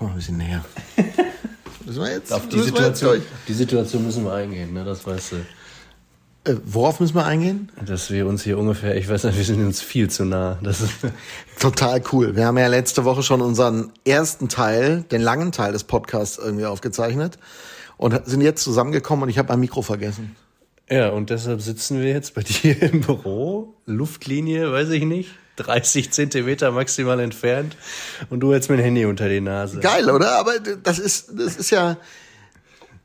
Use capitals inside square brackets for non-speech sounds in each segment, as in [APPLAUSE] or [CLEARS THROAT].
Komm mal ein bisschen näher. [LAUGHS] müssen wir jetzt, auf die, Situation, die Situation müssen wir eingehen, ne? das weißt du. Äh, worauf müssen wir eingehen? Dass wir uns hier ungefähr, ich weiß nicht, wir sind uns viel zu nah. Das ist [LAUGHS] Total cool. Wir haben ja letzte Woche schon unseren ersten Teil, den langen Teil des Podcasts irgendwie aufgezeichnet und sind jetzt zusammengekommen und ich habe mein Mikro vergessen. Ja, und deshalb sitzen wir jetzt bei [LAUGHS] dir im Büro. Luftlinie, weiß ich nicht. 30 Zentimeter maximal entfernt und du jetzt mein Handy unter die Nase. Geil, oder? Aber das ist, das ist ja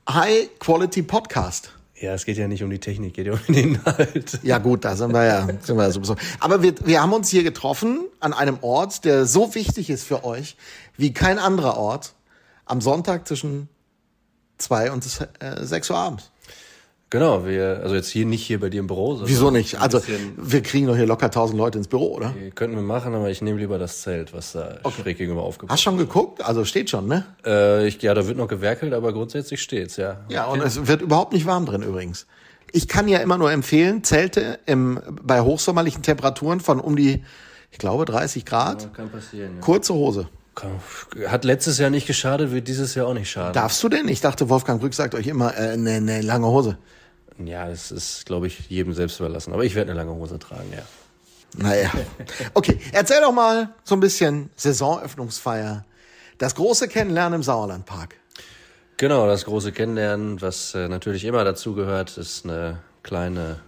High Quality Podcast. Ja, es geht ja nicht um die Technik, geht ja um den Inhalt. [LAUGHS] Ja gut, da sind wir ja, sind wir ja sowieso. Aber wir, wir haben uns hier getroffen an einem Ort, der so wichtig ist für euch wie kein anderer Ort, am Sonntag zwischen zwei und äh, sechs Uhr abends. Genau, wir, also jetzt hier nicht hier bei dir im Büro. Wieso nicht? Also wir kriegen doch hier locker tausend Leute ins Büro, oder? Könnten wir machen, aber ich nehme lieber das Zelt, was da okay. schräg gegenüber aufgebaut ist. Hast schon geguckt? Also steht schon, ne? Äh, ich, ja, da wird noch gewerkelt, aber grundsätzlich steht's, ja. Ja, und es wird überhaupt nicht warm drin übrigens. Ich kann ja immer nur empfehlen, Zelte im, bei hochsommerlichen Temperaturen von um die, ich glaube, 30 Grad. Ja, kann passieren, ja. Kurze Hose. Hat letztes Jahr nicht geschadet, wird dieses Jahr auch nicht schaden. Darfst du denn? Ich dachte, Wolfgang Brück sagt euch immer, äh, ne, ne lange Hose. Ja, es ist, glaube ich, jedem selbst überlassen. Aber ich werde eine lange Hose tragen, ja. Naja. Okay, erzähl doch mal so ein bisschen Saisonöffnungsfeier. Das große Kennenlernen im Sauerlandpark. Genau, das große Kennenlernen, was äh, natürlich immer dazugehört, ist eine kleine,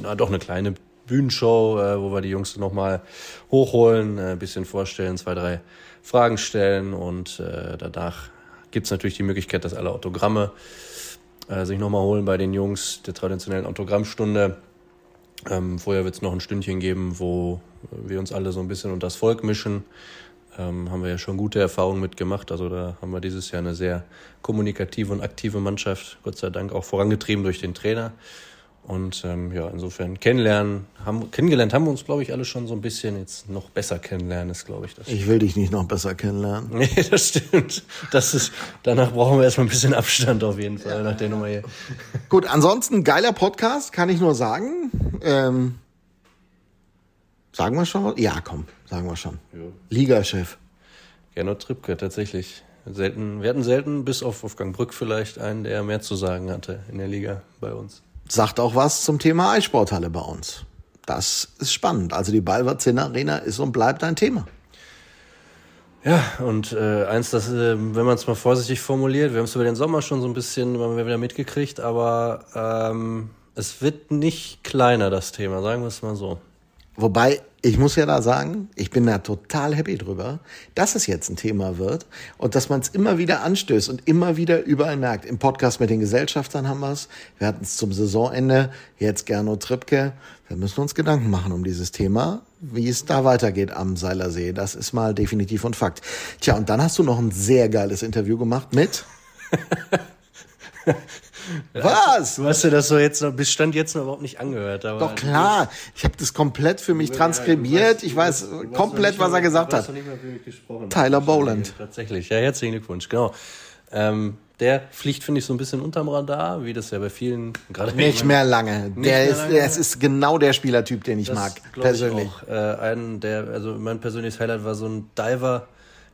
na doch eine kleine Bühnenshow, äh, wo wir die Jungs nochmal hochholen, äh, ein bisschen vorstellen, zwei, drei Fragen stellen und äh, danach gibt's natürlich die Möglichkeit, dass alle Autogramme äh, sich nochmal holen bei den Jungs der traditionellen Autogrammstunde. Ähm, vorher wird es noch ein Stündchen geben, wo wir uns alle so ein bisschen unter das Volk mischen. Ähm, haben wir ja schon gute Erfahrungen mitgemacht. Also da haben wir dieses Jahr eine sehr kommunikative und aktive Mannschaft, Gott sei Dank auch vorangetrieben durch den Trainer. Und ähm, ja, insofern kennenlernen, haben, kennengelernt haben wir uns, glaube ich, alle schon so ein bisschen. Jetzt noch besser kennenlernen ist, glaube ich, das. Ich will dich nicht noch besser kennenlernen. [LAUGHS] Nee, das stimmt. Das ist, danach brauchen wir erstmal ein bisschen Abstand auf jeden Fall, ja. nach der Nummer hier. [LAUGHS] Gut, ansonsten geiler Podcast, kann ich nur sagen. Ähm, sagen wir schon? Ja, komm, sagen wir schon. Ja. Ligachef. Gernot Trippke, tatsächlich. Selten, wir hatten selten, bis auf Wolfgang Brück vielleicht, einen, der mehr zu sagen hatte in der Liga bei uns sagt auch was zum Thema Eissporthalle bei uns. Das ist spannend. Also die Balverzin Arena ist und bleibt ein Thema. Ja, und äh, eins, das, äh, wenn man es mal vorsichtig formuliert, wir haben es über den Sommer schon so ein bisschen immer wieder mitgekriegt, aber ähm, es wird nicht kleiner, das Thema, sagen wir es mal so. Wobei, ich muss ja da sagen, ich bin da total happy drüber, dass es jetzt ein Thema wird und dass man es immer wieder anstößt und immer wieder überall merkt. Im Podcast mit den Gesellschaftern haben wir es. Wir hatten es zum Saisonende, jetzt Gernot Trippke. Wir müssen uns Gedanken machen um dieses Thema, wie es da weitergeht am Seilersee. Das ist mal definitiv ein Fakt. Tja, und dann hast du noch ein sehr geiles Interview gemacht mit [LAUGHS] Was? Du hast dir das so jetzt noch, bis Stand jetzt noch überhaupt nicht angehört. Aber Doch klar, ich habe das komplett für mich transkribiert. ich weiß komplett, was er gesagt hat. Tyler Boland. Tatsächlich, ja, herzlichen Glückwunsch, genau. Ähm, der fliegt, finde ich, so ein bisschen unterm Radar, wie das ja bei vielen gerade Nicht mehr lange. Nicht der mehr ist, lange. es ist genau der Spielertyp, den ich das mag, persönlich. Ich auch. Äh, einen, der, also mein persönliches Highlight war so ein Diver,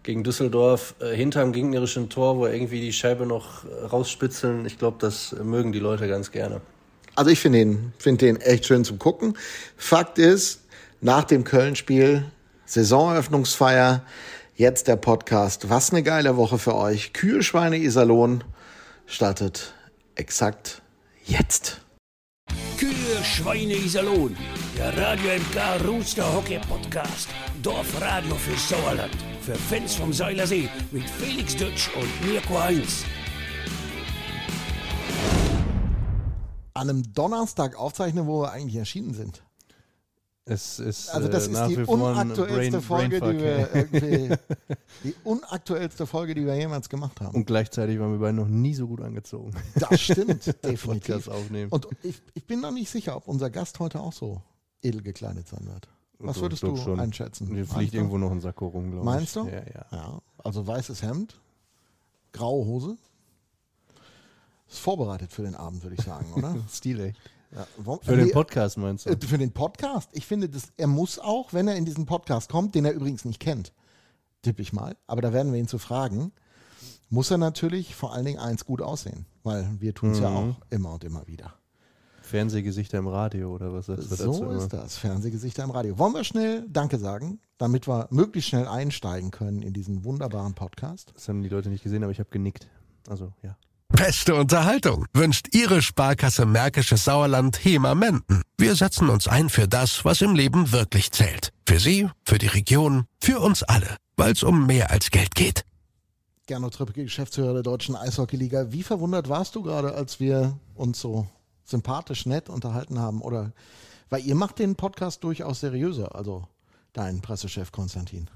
gegen Düsseldorf äh, hinterm gegnerischen Tor, wo irgendwie die Scheibe noch rausspitzeln. Ich glaube, das mögen die Leute ganz gerne. Also ich finde den, find den echt schön zum Gucken. Fakt ist, nach dem Köln-Spiel, Saisoneröffnungsfeier, jetzt der Podcast. Was eine geile Woche für euch. Kühe, Schweine, Iserlohn startet exakt jetzt. Kühe, Schweine, Iserlohn. Der Radio MK Rooster Hockey Podcast. Dorfradio für Sauerland für Fans vom Seilersee mit Felix Dutsch und Mirko Heinz. An einem Donnerstag aufzeichnen, wo wir eigentlich erschienen sind. Es ist also das äh, ist die unaktuellste Brain, Folge, die wir [LAUGHS] die unaktuellste Folge, die wir jemals gemacht haben. Und gleichzeitig waren wir beide noch nie so gut angezogen. Das stimmt, [LAUGHS] definitiv. Und ich, ich bin noch nicht sicher, ob unser Gast heute auch so edel gekleidet sein wird. Was würdest du schon. einschätzen? Mir fliegt irgendwo noch ein Sakko rum, glaube ich. Meinst du? Ja, ja, ja. Also weißes Hemd, graue Hose. Ist vorbereitet für den Abend, würde ich sagen, oder? [LAUGHS] Stil Ja, für den Podcast meinst du? Äh, für den Podcast. Ich finde, das, er muss auch, wenn er in diesen Podcast kommt, den er übrigens nicht kennt, tippe ich mal, aber da werden wir ihn zu fragen, muss er natürlich vor allen Dingen eins gut aussehen, weil wir tun es ja Mhm. auch immer und immer wieder. Fernsehgesichter im Radio oder was das wird So dazu immer? ist das, Fernsehgesichter im Radio. Wollen wir schnell Danke sagen, damit wir möglichst schnell einsteigen können in diesen wunderbaren Podcast? Das haben die Leute nicht gesehen, aber ich habe genickt. Also, ja. Beste Unterhaltung wünscht Ihre Sparkasse Märkisches Sauerland HEMA Menden. Wir setzen uns ein für das, was im Leben wirklich zählt. Für Sie, für die Region, für uns alle. Weil es um mehr als Geld geht. Gernot Trippke, Geschäftsführer der Deutschen Eishockeyliga. Wie verwundert warst du gerade, als wir uns so sympathisch nett unterhalten haben? Oder weil ihr macht den Podcast durchaus seriöser, also dein Pressechef Konstantin.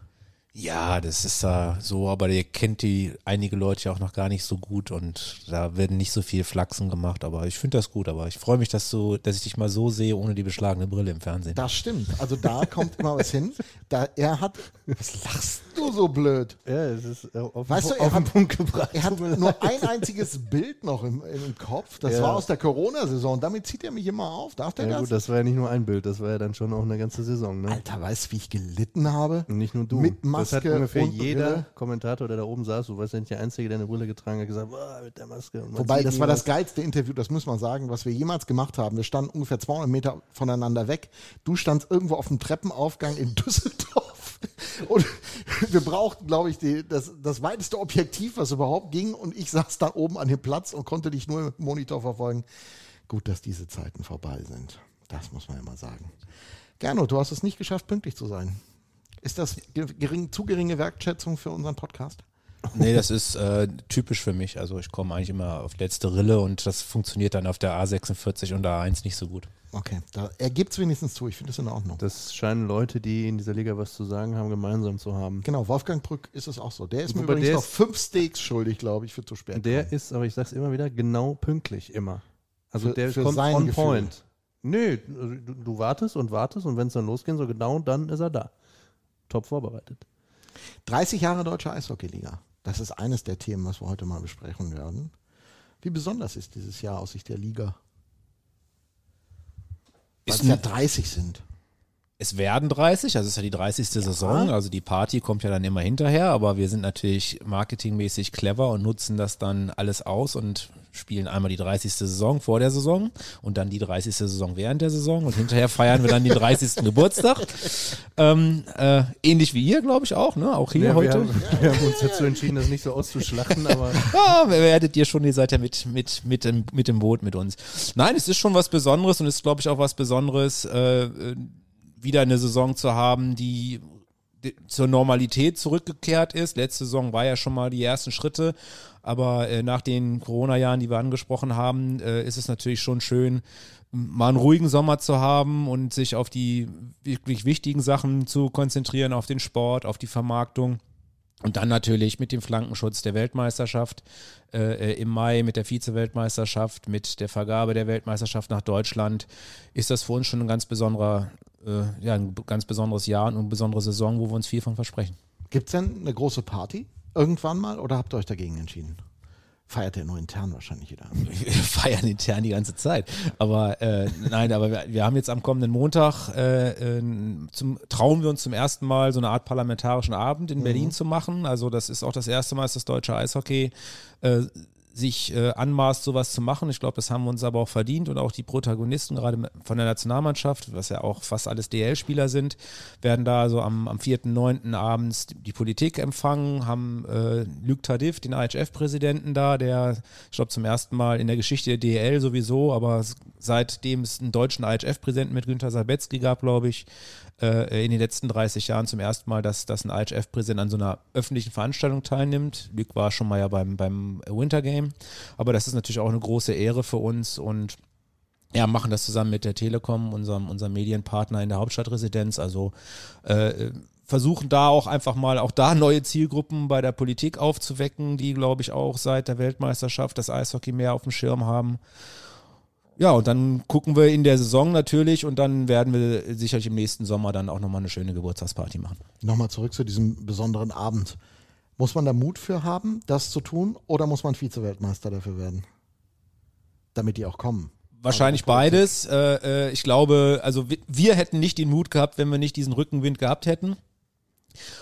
Ja, das ist da so, aber ihr kennt die einige Leute ja auch noch gar nicht so gut und da werden nicht so viel Flachsen gemacht, aber ich finde das gut, aber ich freue mich, dass du, dass ich dich mal so sehe ohne die beschlagene Brille im Fernsehen. Das stimmt. Also da kommt immer was hin. Da er hat. Was lachst du so blöd? Ja, es ist äh, auf, Weißt du, auf er den hat, Punkt gebracht. er hat nur ein einziges Bild noch im, im Kopf. Das Ja. war aus der Corona-Saison. Damit zieht er mich immer auf. Darf der Ja das? gut, das war ja nicht nur ein Bild, das war ja dann schon auch eine ganze Saison, ne? Alter, weißt du, wie ich gelitten habe? Und nicht nur du. Mit das hat ungefähr jeder Brille. Kommentator, der da oben saß, du warst ja nicht der Einzige, der eine Brille getragen hat, gesagt, boah, mit der Maske. Wobei, das war das geilste Interview, das muss man sagen, was wir jemals gemacht haben. Wir standen ungefähr 200 Meter voneinander weg. Du standst irgendwo auf dem Treppenaufgang in [LAUGHS] Düsseldorf. Und wir brauchten, glaube ich, die, das, das weiteste Objektiv, was überhaupt ging. Und ich saß da oben an dem Platz und konnte dich nur im Monitor verfolgen. Gut, dass diese Zeiten vorbei sind. Das muss man ja mal sagen. Gernot, du hast es nicht geschafft, pünktlich zu sein. Ist das ge- gering, zu geringe Wertschätzung für unseren Podcast? Nee, das ist äh, typisch für mich. Also ich komme eigentlich immer auf letzte Rille und das funktioniert dann auf der A46 und A1 nicht so gut. Okay, da, er gibt es wenigstens zu. Ich finde es in Ordnung. Das scheinen Leute, die in dieser Liga was zu sagen haben, gemeinsam zu haben. Genau, Wolfgang Brück ist es auch so. Der ist mir Wobei übrigens der noch ist- fünf Steaks schuldig, glaube ich, für zu spät. Der kommen. ist, aber ich sag's immer wieder, genau pünktlich immer. Also Für- der für kommt on Gefühl. point. Nö, also du, du wartest und wartest und wenn es dann losgehen soll, genau dann ist er da. Top vorbereitet. 30 Jahre Deutsche Eishockeyliga. Das ist eines der Themen, was wir heute mal besprechen werden. Wie besonders ist dieses Jahr aus Sicht der Liga? Weil Ist es ja ein- 30 sind. Es werden 30, also es ist ja die 30. Saison, also die Party kommt ja dann immer hinterher, aber wir sind natürlich marketingmäßig clever und nutzen das dann alles aus und spielen einmal die 30. Saison vor der Saison und dann die 30. Saison während der Saison und hinterher feiern wir dann den 30. [LAUGHS] Geburtstag. Ähm, äh, ähnlich wie ihr, glaube ich auch, ne? Auch hier Ja, wir, heute. haben, wir haben uns dazu entschieden, das nicht so auszuschlachten, aber [LAUGHS] Ja, wer werdet ihr schon, ihr seid ja mit, mit, mit, dem, mit dem Boot mit uns. Nein, es ist schon was Besonderes und es ist, glaube ich, auch was Besonderes, äh, äh, wieder eine Saison zu haben, die zur Normalität zurückgekehrt ist. Letzte Saison war ja schon mal die ersten Schritte, aber äh, nach den Corona-Jahren, die wir angesprochen haben, äh, ist es natürlich schon schön, mal einen ruhigen Sommer zu haben und sich auf die wirklich wichtigen Sachen zu konzentrieren, auf den Sport, auf die Vermarktung. Und dann natürlich mit dem Flankenschutz der Weltmeisterschaft äh, äh, im Mai, mit der Vize-Weltmeisterschaft, mit der Vergabe der Weltmeisterschaft nach Deutschland, ist das für uns schon ein ganz besonderer, äh, ja, ein ganz besonderes Jahr und eine besondere Saison, wo wir uns viel von versprechen. Gibt es denn eine große Party irgendwann mal oder habt ihr euch dagegen entschieden? Feiert ihr nur intern wahrscheinlich wieder. [LAUGHS] Wir feiern intern die ganze Zeit. Aber äh, nein, aber wir, wir haben jetzt am kommenden Montag, äh, äh, zum, trauen wir uns zum ersten Mal so eine Art parlamentarischen Abend in Berlin zu machen. Also das ist auch das erste Mal, dass das deutsche Eishockey äh, sich äh, anmaßt, sowas zu machen. Ich glaube, das haben wir uns aber auch verdient und auch die Protagonisten, gerade von der Nationalmannschaft, was ja auch fast alles DL-Spieler sind, werden da so am, am 4.9. abends die Politik empfangen, haben äh, Luc Tardif, den IHF-Präsidenten da, der, ich glaube, zum ersten Mal in der Geschichte der DL sowieso, aber seitdem es einen deutschen IHF-Präsidenten mit Günter Sabetzky gab, glaube ich, äh, in den letzten 30 Jahren zum ersten Mal, dass, dass ein IHF-Präsident an so einer öffentlichen Veranstaltung teilnimmt. Luc war schon mal ja beim, beim Winter Game, aber das ist natürlich auch eine große Ehre für uns und ja, machen das zusammen mit der Telekom, unserem, unserem Medienpartner in der Hauptstadtresidenz. Also äh, versuchen da auch einfach mal auch da neue Zielgruppen bei der Politik aufzuwecken, die, glaube ich, auch seit der Weltmeisterschaft das Eishockey mehr auf dem Schirm haben. Ja, und dann gucken wir in der Saison natürlich und dann werden wir sicherlich im nächsten Sommer dann auch nochmal eine schöne Geburtstagsparty machen. Nochmal zurück zu diesem besonderen Abend. Muss man da Mut für haben, das zu tun, oder muss man Vize-Weltmeister dafür werden? Damit die auch kommen. Wahrscheinlich Also beides. Äh, äh, ich glaube, also wir, wir hätten nicht den Mut gehabt, wenn wir nicht diesen Rückenwind gehabt hätten.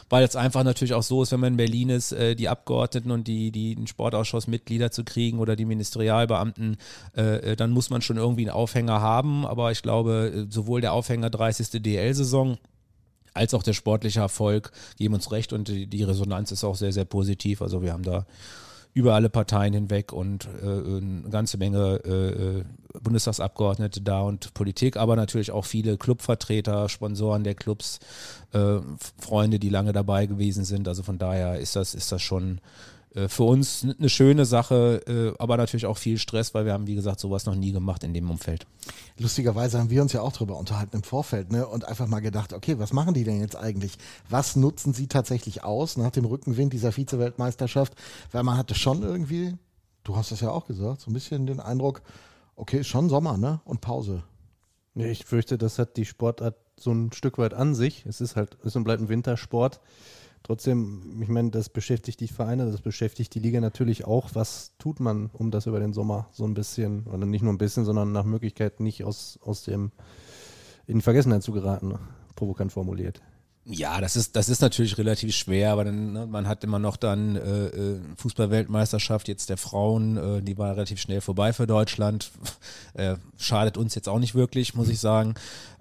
weil es einfach natürlich auch so ist, wenn man in Berlin ist, äh, die Abgeordneten und die, die den Sportausschussmitglieder zu kriegen oder die Ministerialbeamten, äh, äh dann muss man schon irgendwie einen Aufhänger haben. Aber ich glaube, äh, sowohl der Aufhänger 30. DL-Saison als auch der sportliche Erfolg geben uns recht und die, Resonanz ist auch sehr, sehr positiv. Also wir haben da über alle Parteien hinweg und äh, eine ganze Menge äh, äh, Bundestagsabgeordnete da und Politik, aber natürlich auch viele Clubvertreter, Sponsoren der Clubs, äh, Freunde, die lange dabei gewesen sind. Also von daher ist das, ist das schon für uns eine schöne Sache, äh, aber natürlich auch viel Stress, weil wir haben, wie gesagt, sowas noch nie gemacht in dem Umfeld. Lustigerweise haben wir uns ja auch darüber unterhalten im Vorfeld ne? und einfach mal gedacht, okay, was machen die denn jetzt eigentlich? Was nutzen sie tatsächlich aus nach dem Rückenwind dieser Vize-Weltmeisterschaft? Weil man hatte schon irgendwie, du hast es ja auch gesagt, so ein bisschen den Eindruck, okay, ist schon Sommer ne? und Pause. ich fürchte, das hat die Sportart so ein Stück weit an sich. Es ist halt, es bleibt ein Wintersport. Trotzdem, ich meine, das beschäftigt die Vereine, das beschäftigt die Liga natürlich auch. Was tut man, um das über den Sommer so ein bisschen, oder nicht nur ein bisschen, sondern nach Möglichkeit nicht aus, aus dem in Vergessenheit zu geraten, provokant formuliert. Ja, das ist, das ist natürlich relativ schwer, aber dann, ne, man hat immer noch dann äh, äh, Fußballweltmeisterschaft jetzt der Frauen, äh, die war relativ schnell vorbei für Deutschland. [LAUGHS] Äh, schadet uns jetzt auch nicht wirklich, muss ich sagen.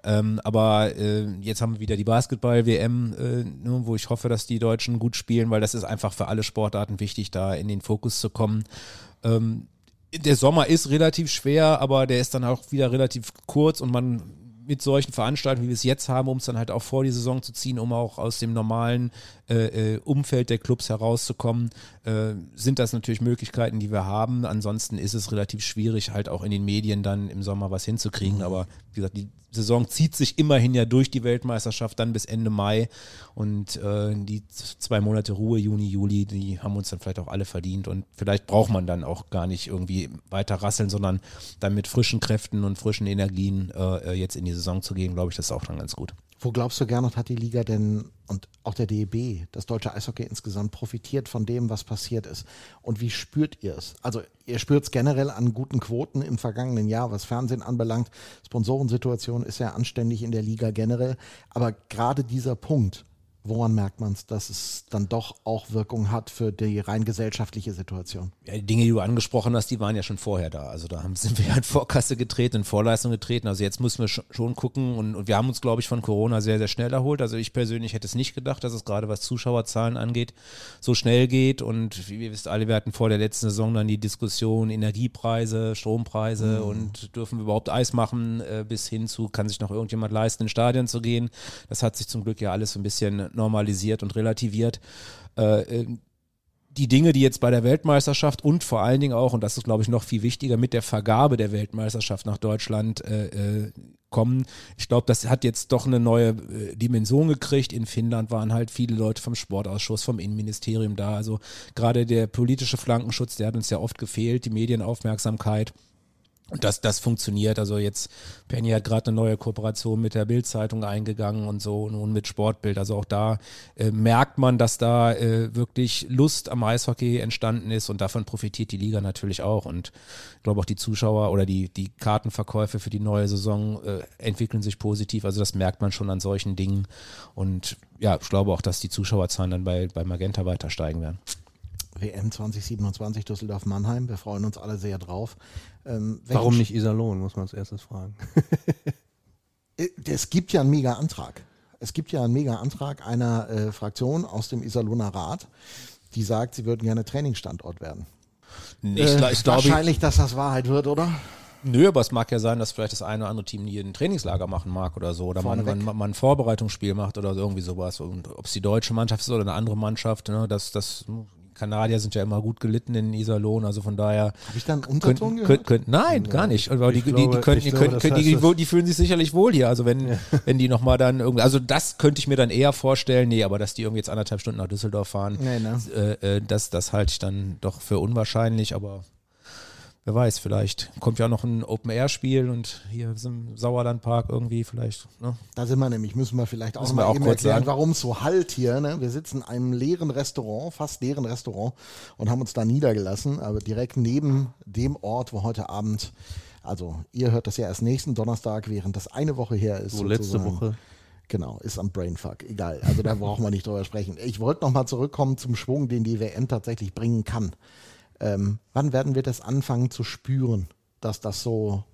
Ähm, aber äh, jetzt haben wir wieder die Basketball-WM, äh, ne, wo ich hoffe, dass die Deutschen gut spielen, weil das ist einfach für alle Sportarten wichtig, da in den Fokus zu kommen. Ähm, der Sommer ist relativ schwer, aber der ist dann auch wieder relativ kurz und man mit solchen Veranstaltungen, wie wir es jetzt haben, um es dann halt auch vor die Saison zu ziehen, um auch aus dem normalen äh, äh, Umfeld der Clubs herauszukommen, äh, sind das natürlich Möglichkeiten, die wir haben. Ansonsten ist es relativ schwierig, halt auch in den Medien dann im Sommer was hinzukriegen. Mhm. Aber wie gesagt, die Saison zieht sich immerhin ja durch die Weltmeisterschaft dann bis Ende Mai. Und äh, die zwei Monate Ruhe, Juni, Juli, die haben uns dann vielleicht auch alle verdient. Und vielleicht braucht man dann auch gar nicht irgendwie weiter rasseln, sondern dann mit frischen Kräften und frischen Energien äh, jetzt in die Saison zu gehen, glaube ich, das ist auch dann ganz gut. Wo glaubst du, Gernot, hat die Liga denn und auch der DEB, das deutsche Eishockey insgesamt, profitiert von dem, was passiert ist? Und wie spürt ihr es? Also ihr spürt es generell an guten Quoten im vergangenen Jahr, was Fernsehen anbelangt. Sponsorensituation ist ja anständig in der Liga generell. Aber gerade dieser Punkt, Woran merkt man es, dass es dann doch auch Wirkung hat für die rein gesellschaftliche Situation? Ja, die Dinge, die du angesprochen hast, die waren ja schon vorher da. Also da haben, [LAUGHS] sind wir ja in Vorkasse getreten, in Vorleistung getreten. Also jetzt müssen wir schon gucken und, und wir haben uns, glaube ich, von Corona sehr, sehr schnell erholt. Also ich persönlich hätte es nicht gedacht, dass es gerade was Zuschauerzahlen angeht, so schnell geht. Und wie ihr wisst alle, wir hatten vor der letzten Saison dann die Diskussion Energiepreise, Strompreise mhm. und dürfen wir überhaupt Eis machen, äh, bis hin zu, kann sich noch irgendjemand leisten, ins Stadion zu gehen. Das hat sich zum Glück ja alles ein bisschen normalisiert und relativiert. Äh, äh, die Dinge, die jetzt bei der Weltmeisterschaft und vor allen Dingen auch, und das ist glaube ich noch viel wichtiger, mit der Vergabe der Weltmeisterschaft nach Deutschland äh, kommen. Ich glaube, das hat jetzt doch eine neue Dimension gekriegt. In Finnland waren halt viele Leute vom Sportausschuss, vom Innenministerium da. Also gerade der politische Flankenschutz, der hat uns ja oft gefehlt, die Medienaufmerksamkeit. Und das, das funktioniert. Also jetzt, Penny hat gerade eine neue Kooperation mit der Bildzeitung eingegangen und so und mit Sportbild. Also auch da äh, merkt man, dass da äh, wirklich Lust am Eishockey entstanden ist und davon profitiert die Liga natürlich auch. Und ich glaube auch die Zuschauer oder die, die Kartenverkäufe für die neue Saison äh, entwickeln sich positiv. Also das merkt man schon an solchen Dingen. Und ja, ich glaube auch, dass die Zuschauerzahlen dann bei, bei Magenta weiter steigen werden. WM 2027 Düsseldorf-Mannheim. Wir freuen uns alle sehr drauf. Ähm, Warum nicht Iserlohn, muss man als erstes fragen. [LAUGHS] Äh, es gibt ja einen Mega-Antrag. Es gibt ja einen Mega-Antrag einer äh, Fraktion aus dem Iserlohner Rat, die sagt, sie würden gerne Trainingsstandort werden. Nicht, äh, ich wahrscheinlich, dass das Wahrheit wird, oder? Nö, aber es mag ja sein, dass vielleicht das eine oder andere Team hier ein Trainingslager machen mag oder so. Oder man, man, man, ein Vorbereitungsspiel macht oder irgendwie sowas. Und ob es die deutsche Mannschaft ist oder eine andere Mannschaft, ne, das, das Kanadier sind ja immer gut gelitten in Iserlohn, also von daher. Habe ich da einen Unterton könnt, könnt, könnt, Nein, gar nicht. Aber die, glaube, die, die, können, die, glaube, können, die, die, die, fühlen sich sicherlich wohl hier. Also wenn, ja. [LAUGHS] wenn die nochmal dann irgendwie, also das könnte ich mir dann eher vorstellen. Nee, aber dass die irgendwie jetzt anderthalb Stunden nach Düsseldorf fahren, nee, ne? äh, äh, das, das halte ich dann doch für unwahrscheinlich, aber wer weiß, vielleicht kommt ja noch ein Open-Air-Spiel und hier ist im Sauerlandpark irgendwie vielleicht. Ne? Da sind wir nämlich, müssen wir vielleicht auch müssen mal auch eben erklären, warum es so halt hier. Ne? Wir sitzen in einem leeren Restaurant, fast leeren Restaurant und haben uns da niedergelassen, aber direkt neben dem Ort, wo heute Abend, also ihr hört das ja erst nächsten Donnerstag, während das eine Woche her ist. So letzte Woche. Genau, ist am Brainfuck. Egal. Also da brauchen wir nicht drüber sprechen. Ich wollte nochmal zurückkommen zum Schwung, den die WM tatsächlich bringen kann. Ähm, wann werden wir das anfangen zu spüren, dass das so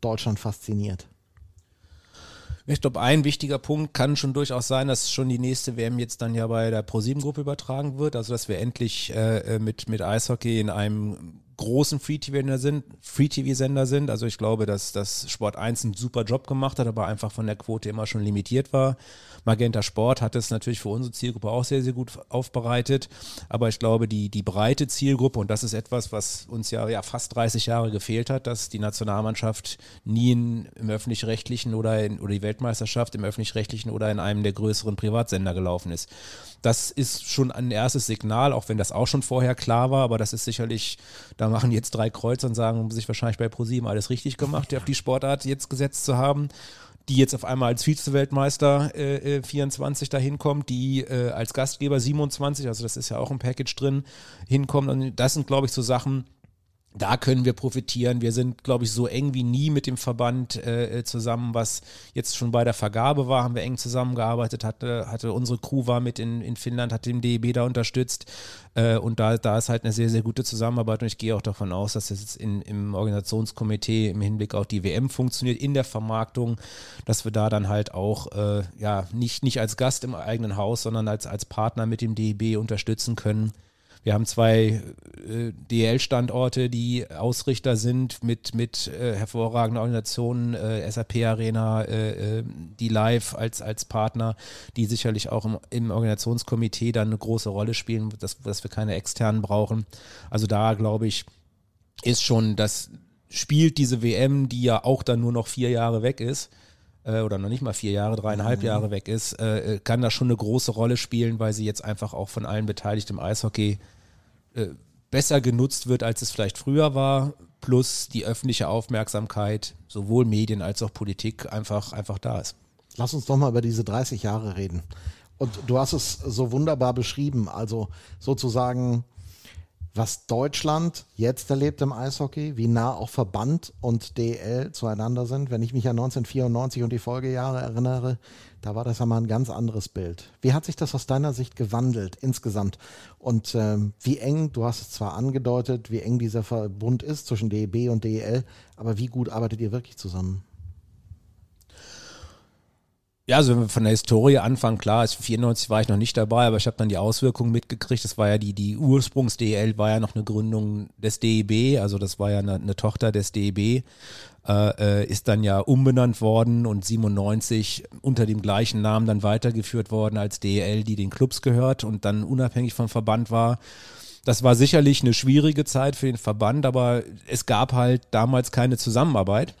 Deutschland fasziniert? Ich glaube, ein wichtiger Punkt kann schon durchaus sein, dass schon die nächste WM jetzt dann ja bei der ProSieben-Gruppe übertragen wird. Also, dass wir endlich äh, mit, mit Eishockey in einem großen Free-TV-Sender sind, Free -TV sind. Also ich glaube, dass, dass Sport 1 einen super Job gemacht hat, aber einfach von der Quote immer schon limitiert war. Magenta Sport hat es natürlich für unsere Zielgruppe auch sehr, sehr gut aufbereitet. Aber ich glaube, die, die breite Zielgruppe, und das ist etwas, was uns ja, ja fast 30 Jahre gefehlt hat, dass die Nationalmannschaft nie in, im öffentlich-rechtlichen oder, in, oder die Weltmeisterschaft im öffentlich-rechtlichen oder in einem der größeren Privatsender gelaufen ist. Das ist schon ein erstes Signal, auch wenn das auch schon vorher klar war, aber das ist sicherlich, da machen jetzt drei Kreuze und sagen, sich wahrscheinlich bei ProSieben alles richtig gemacht, auf die Sportart jetzt gesetzt zu haben die jetzt auf einmal als Vize-Weltmeister äh, 24 äh, dahin kommt, die äh, als Gastgeber 27, also das ist ja auch ein Package drin, hinkommt. Und das sind, glaube ich, so Sachen, da können wir profitieren. Wir sind, glaube ich, so eng wie nie mit dem Verband äh, zusammen, was jetzt schon bei der Vergabe war, haben wir eng zusammengearbeitet, hatte, hatte unsere Crew war mit in, in Finnland, hat den DEB da unterstützt. Äh, und da, da ist halt eine sehr, sehr gute Zusammenarbeit. Und ich gehe auch davon aus, dass das jetzt in, im Organisationskomitee im Hinblick auf die WM funktioniert, in der Vermarktung, dass wir da dann halt auch, äh, ja, nicht, nicht als Gast im eigenen Haus, sondern als, als Partner mit dem DEB unterstützen können wir haben zwei äh, DL-Standorte, die Ausrichter sind mit, mit äh, hervorragenden Organisationen, äh, SAP Arena, äh, äh, die Live als, als Partner, die sicherlich auch im, im Organisationskomitee dann eine große Rolle spielen, dass, dass wir keine externen brauchen. Also da glaube ich, ist schon das spielt diese WM, die ja auch dann nur noch vier Jahre weg ist, äh, oder noch nicht mal vier Jahre, dreieinhalb mhm. Jahre weg ist, kann da schon eine große Rolle spielen, weil sie jetzt einfach auch von allen Beteiligten im Eishockey äh, besser genutzt wird, als es vielleicht früher war, plus die öffentliche Aufmerksamkeit, sowohl Medien als auch Politik, einfach, einfach da ist. Lass uns doch mal über diese 30 Jahre reden. Und du hast es so wunderbar beschrieben, also sozusagen was Deutschland jetzt erlebt im Eishockey, wie nah auch Verband und DL zueinander sind. Wenn ich mich an 1994 und die Folgejahre erinnere, da war das ja mal ein ganz anderes Bild. Wie hat sich das aus deiner Sicht gewandelt insgesamt? Und ähm, wie eng, du hast es zwar angedeutet, wie eng dieser Verbund ist zwischen DEB und DEL, aber wie gut arbeitet ihr wirklich zusammen? Ja, also wenn wir von der Historie anfangen, klar, 94 war ich noch nicht dabei, aber ich habe dann die Auswirkungen mitgekriegt. Das war ja die, die Ursprungs-DL war ja noch eine Gründung des DEB, also das war ja eine, eine Tochter des DEB, äh, äh, ist dann ja umbenannt worden und 97 unter dem gleichen Namen dann weitergeführt worden als DEL, die den Clubs gehört und dann unabhängig vom Verband war. Das war sicherlich eine schwierige Zeit für den Verband, aber es gab halt damals keine Zusammenarbeit.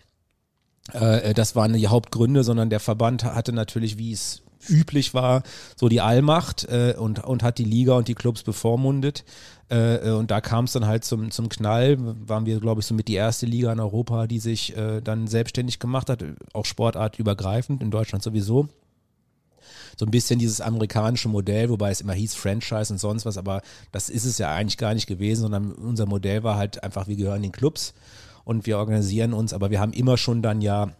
Äh, äh, das waren die Hauptgründe, sondern der Verband hatte natürlich, wie es üblich war, so die Allmacht äh, und, und hat die Liga und die Clubs bevormundet. Äh, äh und da kam es dann halt zum, zum Knall. Waren wir, glaube ich, so mit die erste Liga in Europa, die sich äh, dann selbstständig gemacht hat, auch sportartübergreifend, in Deutschland sowieso. So ein bisschen dieses amerikanische Modell, wobei es immer hieß Franchise und sonst was, aber das ist es ja eigentlich gar nicht gewesen, sondern unser Modell war halt einfach, wir gehören den Clubs und wir organisieren uns, aber wir haben immer schon dann ja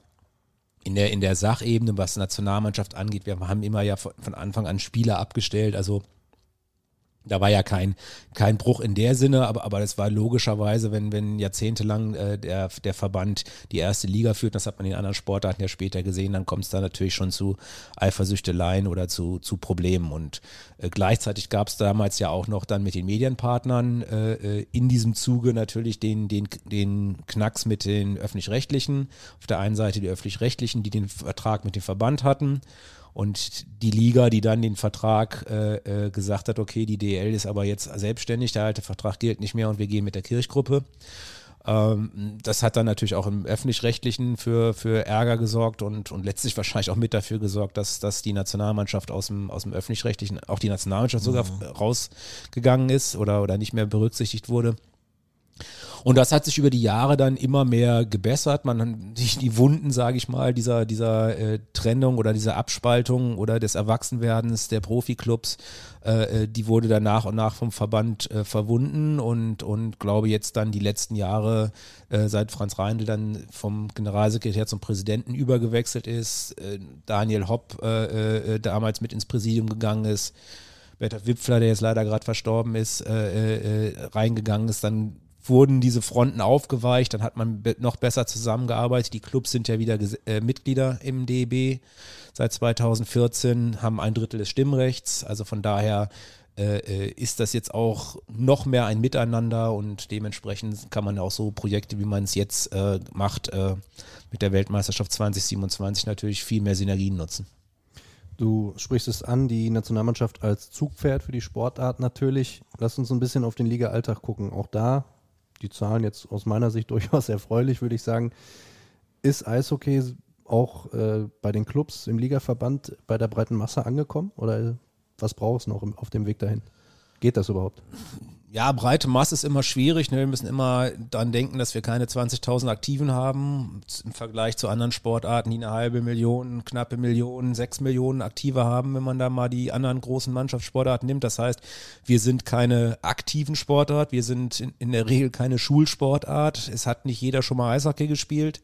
in der, in der Sachebene, was Nationalmannschaft angeht, wir haben immer ja von Anfang an Spieler abgestellt, also da war ja kein, kein Bruch in der Sinne, aber, aber das war logischerweise, wenn, wenn jahrzehntelang äh, der, der Verband die erste Liga führt, das hat man in anderen Sportarten ja später gesehen, dann kommt es da natürlich schon zu Eifersüchteleien oder zu, zu Problemen. Und äh, gleichzeitig gab es damals ja auch noch dann mit den Medienpartnern äh, äh, in diesem Zuge natürlich den, den, den Knacks mit den öffentlich-rechtlichen. Auf der einen Seite die öffentlich-rechtlichen, die den Vertrag mit dem Verband hatten und die Liga, die dann den Vertrag äh, äh, gesagt hat, okay, die DL ist aber jetzt selbstständig, der alte Vertrag gilt nicht mehr und wir gehen mit der Kirchgruppe. Ähm, das hat dann natürlich auch im öffentlich-rechtlichen für, für Ärger gesorgt und, und letztlich wahrscheinlich auch mit dafür gesorgt, dass, dass die Nationalmannschaft aus dem, aus dem öffentlich-rechtlichen, auch die Nationalmannschaft sogar mhm. rausgegangen ist oder, oder nicht mehr berücksichtigt wurde. Und das hat sich über die Jahre dann immer mehr gebessert. Man hat sich die Wunden, sage ich mal, dieser, dieser äh, Trennung oder dieser Abspaltung oder des Erwachsenwerdens der Profiklubs, äh, äh, die wurde dann nach und nach vom Verband äh, verwunden und, und glaube jetzt dann die letzten Jahre, äh, seit Franz Reindl dann vom Generalsekretär zum Präsidenten übergewechselt ist, äh, Daniel Hopp damals mit ins Präsidium gegangen ist, Bertha Wipfler, der jetzt leider gerade verstorben ist, reingegangen ist, dann wurden diese Fronten aufgeweicht, dann hat man noch besser zusammengearbeitet. Die Clubs sind ja wieder äh, Mitglieder im DEB seit 2014, haben ein Drittel des Stimmrechts. Also von daher äh, äh, ist das jetzt auch noch mehr ein Miteinander und dementsprechend kann man auch so Projekte, wie man es jetzt äh, macht, äh, mit der Weltmeisterschaft 2027 natürlich viel mehr Synergien nutzen. Du sprichst es an, die Nationalmannschaft als Zugpferd für die Sportart natürlich. Lass uns ein bisschen auf den Liga-Alltag gucken. Auch da die Zahlen jetzt aus meiner Sicht [LAUGHS] durchaus erfreulich, würde ich sagen. Ist Eishockey auch äh, bei den Clubs im Ligaverband bei der breiten Masse angekommen? Oder was braucht es noch auf dem Weg dahin? Geht das überhaupt? Ja, breite Masse ist immer schwierig. Ne? Wir müssen immer daran denken, dass wir keine 20.000 Aktiven haben. Im Vergleich zu anderen Sportarten, die eine halbe Million, knappe Million, sechs Millionen Aktive haben, wenn man da mal die anderen großen Mannschaftssportarten nimmt. Das heißt, wir sind keine aktiven Sportart. Wir sind in, in der Regel keine Schulsportart. Es hat nicht jeder schon mal Eishockey gespielt.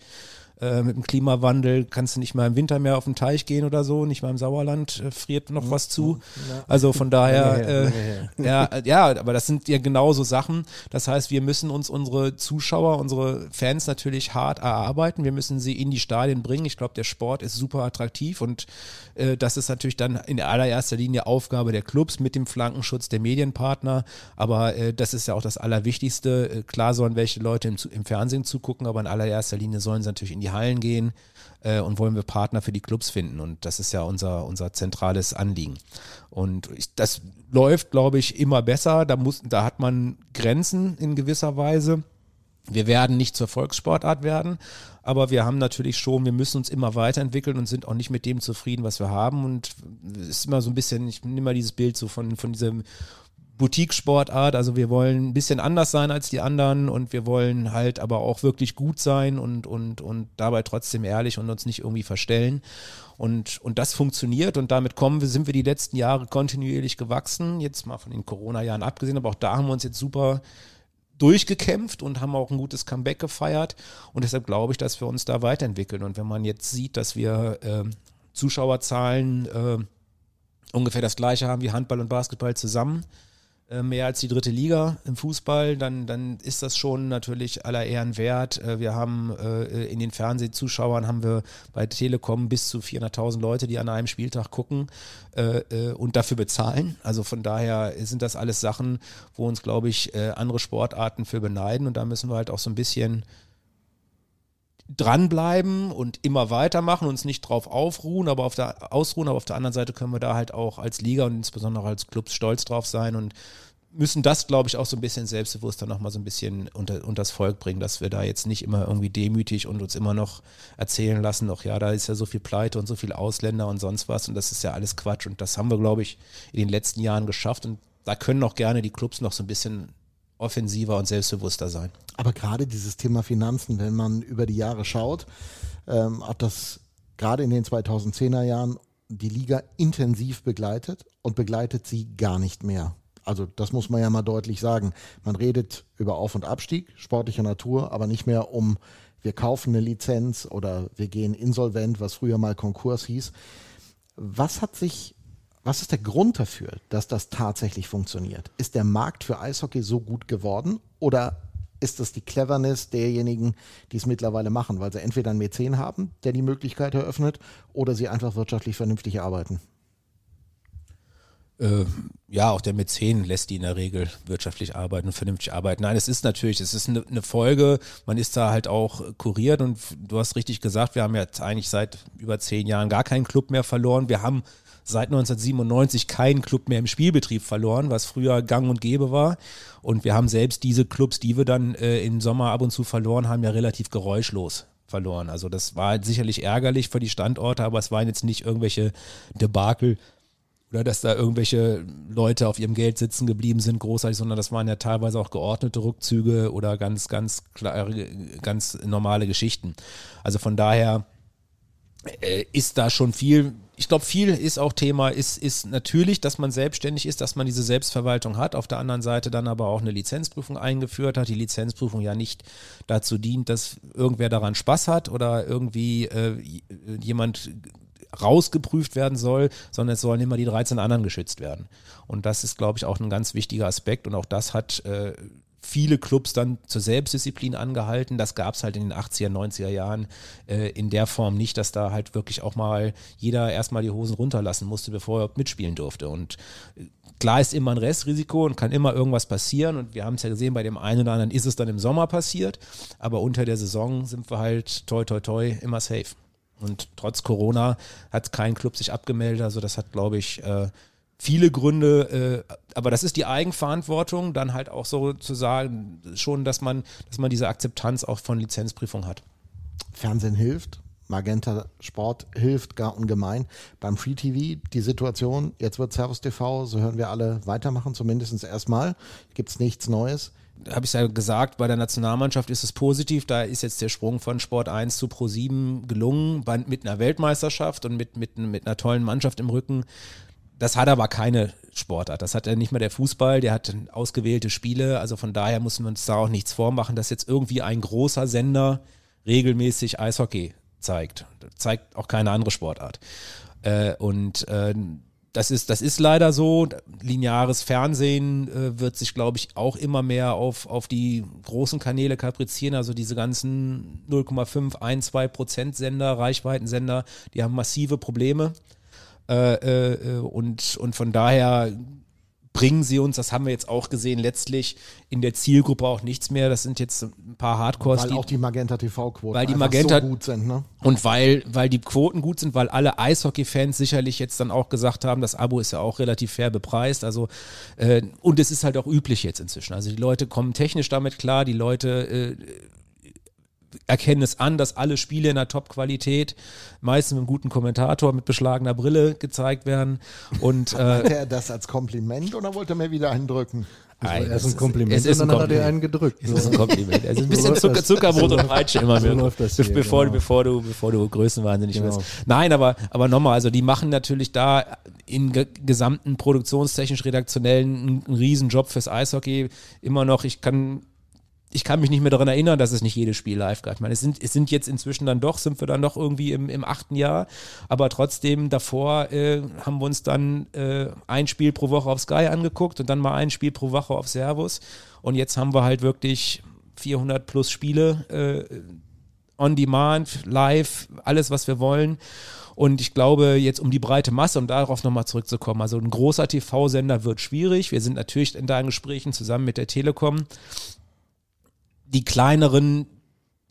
Äh, mit dem Klimawandel kannst du nicht mal im Winter mehr auf den Teich gehen oder so, nicht mal im Sauerland äh, friert noch was zu. Also von daher, äh, [LAUGHS] ja, ja, aber das sind ja genauso Sachen. Das heißt, wir müssen uns unsere Zuschauer, unsere Fans natürlich hart erarbeiten. Wir müssen sie in die Stadien bringen. Ich glaube, der Sport ist super attraktiv und äh, das ist natürlich dann in allererster Linie Aufgabe der Clubs mit dem Flankenschutz der Medienpartner. Aber äh, das ist ja auch das Allerwichtigste. Äh, klar sollen welche Leute im, im Fernsehen zugucken, aber in allererster Linie sollen sie natürlich in die die Hallen gehen äh, und wollen wir Partner für die Clubs finden. Und das ist ja unser, unser zentrales Anliegen. Und ich, das läuft, glaube ich, immer besser. Da, muss, da hat man Grenzen in gewisser Weise. Wir werden nicht zur Volkssportart werden, aber wir haben natürlich schon, wir müssen uns immer weiterentwickeln und sind auch nicht mit dem zufrieden, was wir haben. Und es ist immer so ein bisschen, ich nehme mal dieses Bild so von, von diesem Boutique-Sportart. Also wir wollen ein bisschen anders sein als die anderen und wir wollen halt aber auch wirklich gut sein und, und, und dabei trotzdem ehrlich und uns nicht irgendwie verstellen. Und, und das funktioniert und damit kommen wir, sind wir die letzten Jahre kontinuierlich gewachsen. Jetzt mal von den Corona-Jahren abgesehen, aber auch da haben wir uns jetzt super durchgekämpft und haben auch ein gutes Comeback gefeiert. Und deshalb glaube ich, dass wir uns da weiterentwickeln. Und wenn man jetzt sieht, dass wir äh, Zuschauerzahlen äh, ungefähr das gleiche haben wie Handball und Basketball zusammen, mehr als die dritte Liga im Fußball, dann, dann ist das schon natürlich aller Ehren wert. Äh, wir haben äh, in den Fernsehzuschauern haben wir bei Telekom bis zu 400.000 Leute, die an einem Spieltag gucken und dafür bezahlen. Also von daher sind das alles Sachen, wo uns, glaube ich, andere Sportarten für beneiden und da müssen wir halt auch so ein bisschen dranbleiben und immer weitermachen, uns nicht drauf aufruhen, aber auf der ausruhen, aber auf der anderen Seite können wir da halt auch als Liga und insbesondere als Clubs stolz drauf sein und müssen das, glaube ich, auch so ein bisschen selbstbewusst dann nochmal so ein bisschen unter, unter das Volk bringen, dass wir da jetzt nicht immer irgendwie demütig und uns immer noch erzählen lassen, doch ja, da ist ja so viel Pleite und so viel Ausländer und sonst was und das ist ja alles Quatsch und das haben wir, glaube ich, in den letzten Jahren geschafft und da können auch gerne die Clubs noch so ein bisschen offensiver und selbstbewusster sein. Aber gerade dieses Thema Finanzen, wenn man über die Jahre schaut, ähm, hat das gerade in den 2010er Jahren die Liga intensiv begleitet und begleitet sie gar nicht mehr. Also das muss man ja mal deutlich sagen. Man redet über Auf- und Abstieg sportlicher Natur, aber nicht mehr um, wir kaufen eine Lizenz oder wir gehen insolvent, was früher mal Konkurs hieß. Was hat sich was ist der Grund dafür, dass das tatsächlich funktioniert? Ist der Markt für Eishockey so gut geworden oder ist das die Cleverness derjenigen, die es mittlerweile machen, weil sie entweder einen Mäzen haben, der die Möglichkeit eröffnet, oder sie einfach wirtschaftlich vernünftig arbeiten? Äh, ja, auch der Mäzen lässt die in der Regel wirtschaftlich arbeiten und vernünftig arbeiten. Nein, es ist natürlich, es ist eine, eine, Folge, man ist da halt auch kuriert und du hast richtig gesagt, wir haben jetzt eigentlich seit über zehn Jahren gar keinen Club mehr verloren. Wir haben seit 1997 keinen Club mehr im Spielbetrieb verloren, was früher gang und gäbe war. Und wir haben selbst diese Clubs, die wir dann äh, im Sommer ab und zu verloren haben, ja relativ geräuschlos verloren. Also das war sicherlich ärgerlich für die Standorte, aber es waren jetzt nicht irgendwelche Debakel, oder dass da irgendwelche Leute auf ihrem Geld sitzen geblieben sind, großartig, sondern das waren ja teilweise auch geordnete Rückzüge oder ganz, ganz klare, ganz normale Geschichten. Also von daher äh, ist da schon viel. Ich glaube, viel ist auch Thema, ist, ist natürlich, dass man selbstständig ist, dass man diese Selbstverwaltung hat. Auf der anderen Seite dann aber auch eine Lizenzprüfung eingeführt hat. Die Lizenzprüfung ja nicht dazu dient, dass irgendwer daran Spaß hat oder irgendwie äh, jemand rausgeprüft werden soll, sondern es sollen immer die 13 anderen geschützt werden. Und das ist, glaube ich, auch ein ganz wichtiger Aspekt. Und auch das hat äh, viele Clubs dann zur Selbstdisziplin angehalten. Das gab es halt in den 80er, 90er Jahren äh, in der Form nicht, dass da halt wirklich auch mal jeder erstmal die Hosen runterlassen musste, bevor er mitspielen durfte. Und äh, klar ist immer ein Restrisiko und kann immer irgendwas passieren. Und wir haben es ja gesehen, bei dem einen oder anderen ist es dann im Sommer passiert. Aber unter der Saison sind wir halt toi toi toi immer safe. Und trotz Corona hat kein Club sich abgemeldet. Also das hat, glaube ich, äh, viele Gründe, äh, aber das ist die Eigenverantwortung, dann halt auch so zu sagen, schon, dass man, dass man diese Akzeptanz auch von Lizenzprüfung hat. Fernsehen hilft. Magenta Sport hilft gar ungemein. Beim Free TV die Situation, jetzt wird Servus TV, so hören wir alle weitermachen, zumindest erstmal. Gibt es nichts Neues habe ich ja gesagt, bei der Nationalmannschaft ist es positiv. Da ist jetzt der Sprung von Sport 1 zu Pro 7 gelungen, mit einer Weltmeisterschaft und mit, mit, mit einer tollen Mannschaft im Rücken. Das hat aber keine Sportart. Das hat ja nicht mehr der Fußball, der hat ausgewählte Spiele. Also von daher müssen wir uns da auch nichts vormachen, dass jetzt irgendwie ein großer Sender regelmäßig Eishockey zeigt. Das zeigt auch keine andere Sportart. Äh, und äh, das ist, das ist leider so. Lineares Fernsehen äh, wird sich, glaube ich, auch immer mehr auf, auf die großen Kanäle kaprizieren. Also diese ganzen 0,5, 1, 2 Prozent Sender, Reichweitensender, die haben massive Probleme. Äh, äh, und, und von daher bringen sie uns, das haben wir jetzt auch gesehen, letztlich in der Zielgruppe auch nichts mehr. Das sind jetzt ein paar Hardcores. Weil die, auch die Magenta TV-Quoten weil die Magenta, so gut sind. Ne? Und weil, weil die Quoten gut sind, weil alle Eishockey-Fans sicherlich jetzt dann auch gesagt haben, das Abo ist ja auch relativ fair bepreist. Also, äh, und es ist halt auch üblich jetzt inzwischen. Also die Leute kommen technisch damit klar, die Leute äh, erkennen es an, dass alle Spiele in der Top-Qualität, meistens mit einem guten Kommentator mit beschlagener Brille gezeigt werden. Und, äh, er das als Kompliment oder wollte er mir wieder einen drücken? Das war erst ein Kompliment es ist und ein dann hat er Kompliment. einen gedrückt. Es ist ein Kompliment. Also ein bisschen Zucker. Zuckerbrot und Peitsche immer so wieder. läuft das hier, bevor, genau. bevor du, bevor du größenwahnsinnig Genau. wirst. Nein, aber, aber nochmal, also die machen natürlich da in ge gesamten produktionstechnisch redaktionellen einen, einen Riesenjob fürs Eishockey. Immer noch, ich kann ich kann mich nicht mehr daran erinnern, dass es nicht jedes Spiel live gab. Ich meine, es sind, es sind jetzt inzwischen dann doch, sind wir dann doch irgendwie im, im achten Jahr, aber trotzdem davor äh, haben wir uns dann äh, ein Spiel pro Woche auf Sky angeguckt und dann mal ein Spiel pro Woche auf Servus und jetzt haben wir halt wirklich 400 plus Spiele äh, on demand, live, alles, was wir wollen. Und ich glaube, jetzt um die breite Masse, um darauf nochmal zurückzukommen, also ein großer TV-Sender wird schwierig. Wir sind natürlich in da in Gesprächen zusammen mit der Telekom die kleineren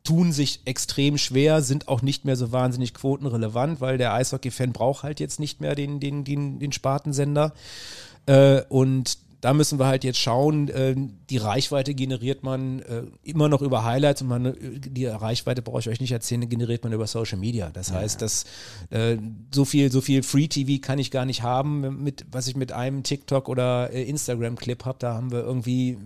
tun sich extrem schwer, sind auch nicht mehr so wahnsinnig quotenrelevant, weil der Eishockey-Fan braucht halt jetzt nicht mehr den, den, den, den Spartensender. Äh, und da müssen wir halt jetzt schauen, äh, die Reichweite generiert man äh, immer noch über Highlights und man, äh, die Reichweite brauche ich euch nicht erzählen, generiert man über Social Media. Das heißt, dass äh, so viel, so viel Free TV kann ich gar nicht haben, mit, was ich mit einem TikTok oder äh, Instagram-Clip habe. Da haben wir irgendwie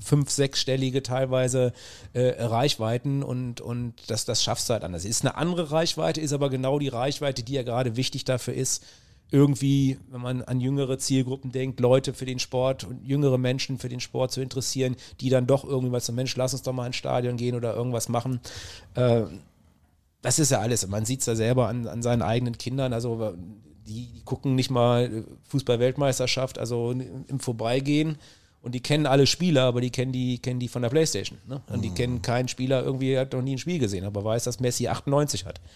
fünf, sechsstellige teilweise äh, Reichweiten und, und das, das schaffst du halt anders. Ist eine andere Reichweite, ist aber genau die Reichweite, die ja gerade wichtig dafür ist, irgendwie, wenn man an jüngere Zielgruppen denkt, Leute für den Sport und jüngere Menschen für den Sport zu interessieren, die dann doch irgendwie mal zum Mensch, lass uns doch mal ins Stadion gehen oder irgendwas machen. Äh, das ist ja alles. Man sieht es ja selber an, an seinen eigenen Kindern. Also die, die gucken nicht mal Fußball-Weltmeisterschaft, also im Vorbeigehen. Und die kennen alle Spieler, aber die kennen die, kennen die von der Playstation. Ne? Und die kennen keinen Spieler, irgendwie hat noch nie ein Spiel gesehen, aber weiß, dass Messi 98 hat. [LAUGHS]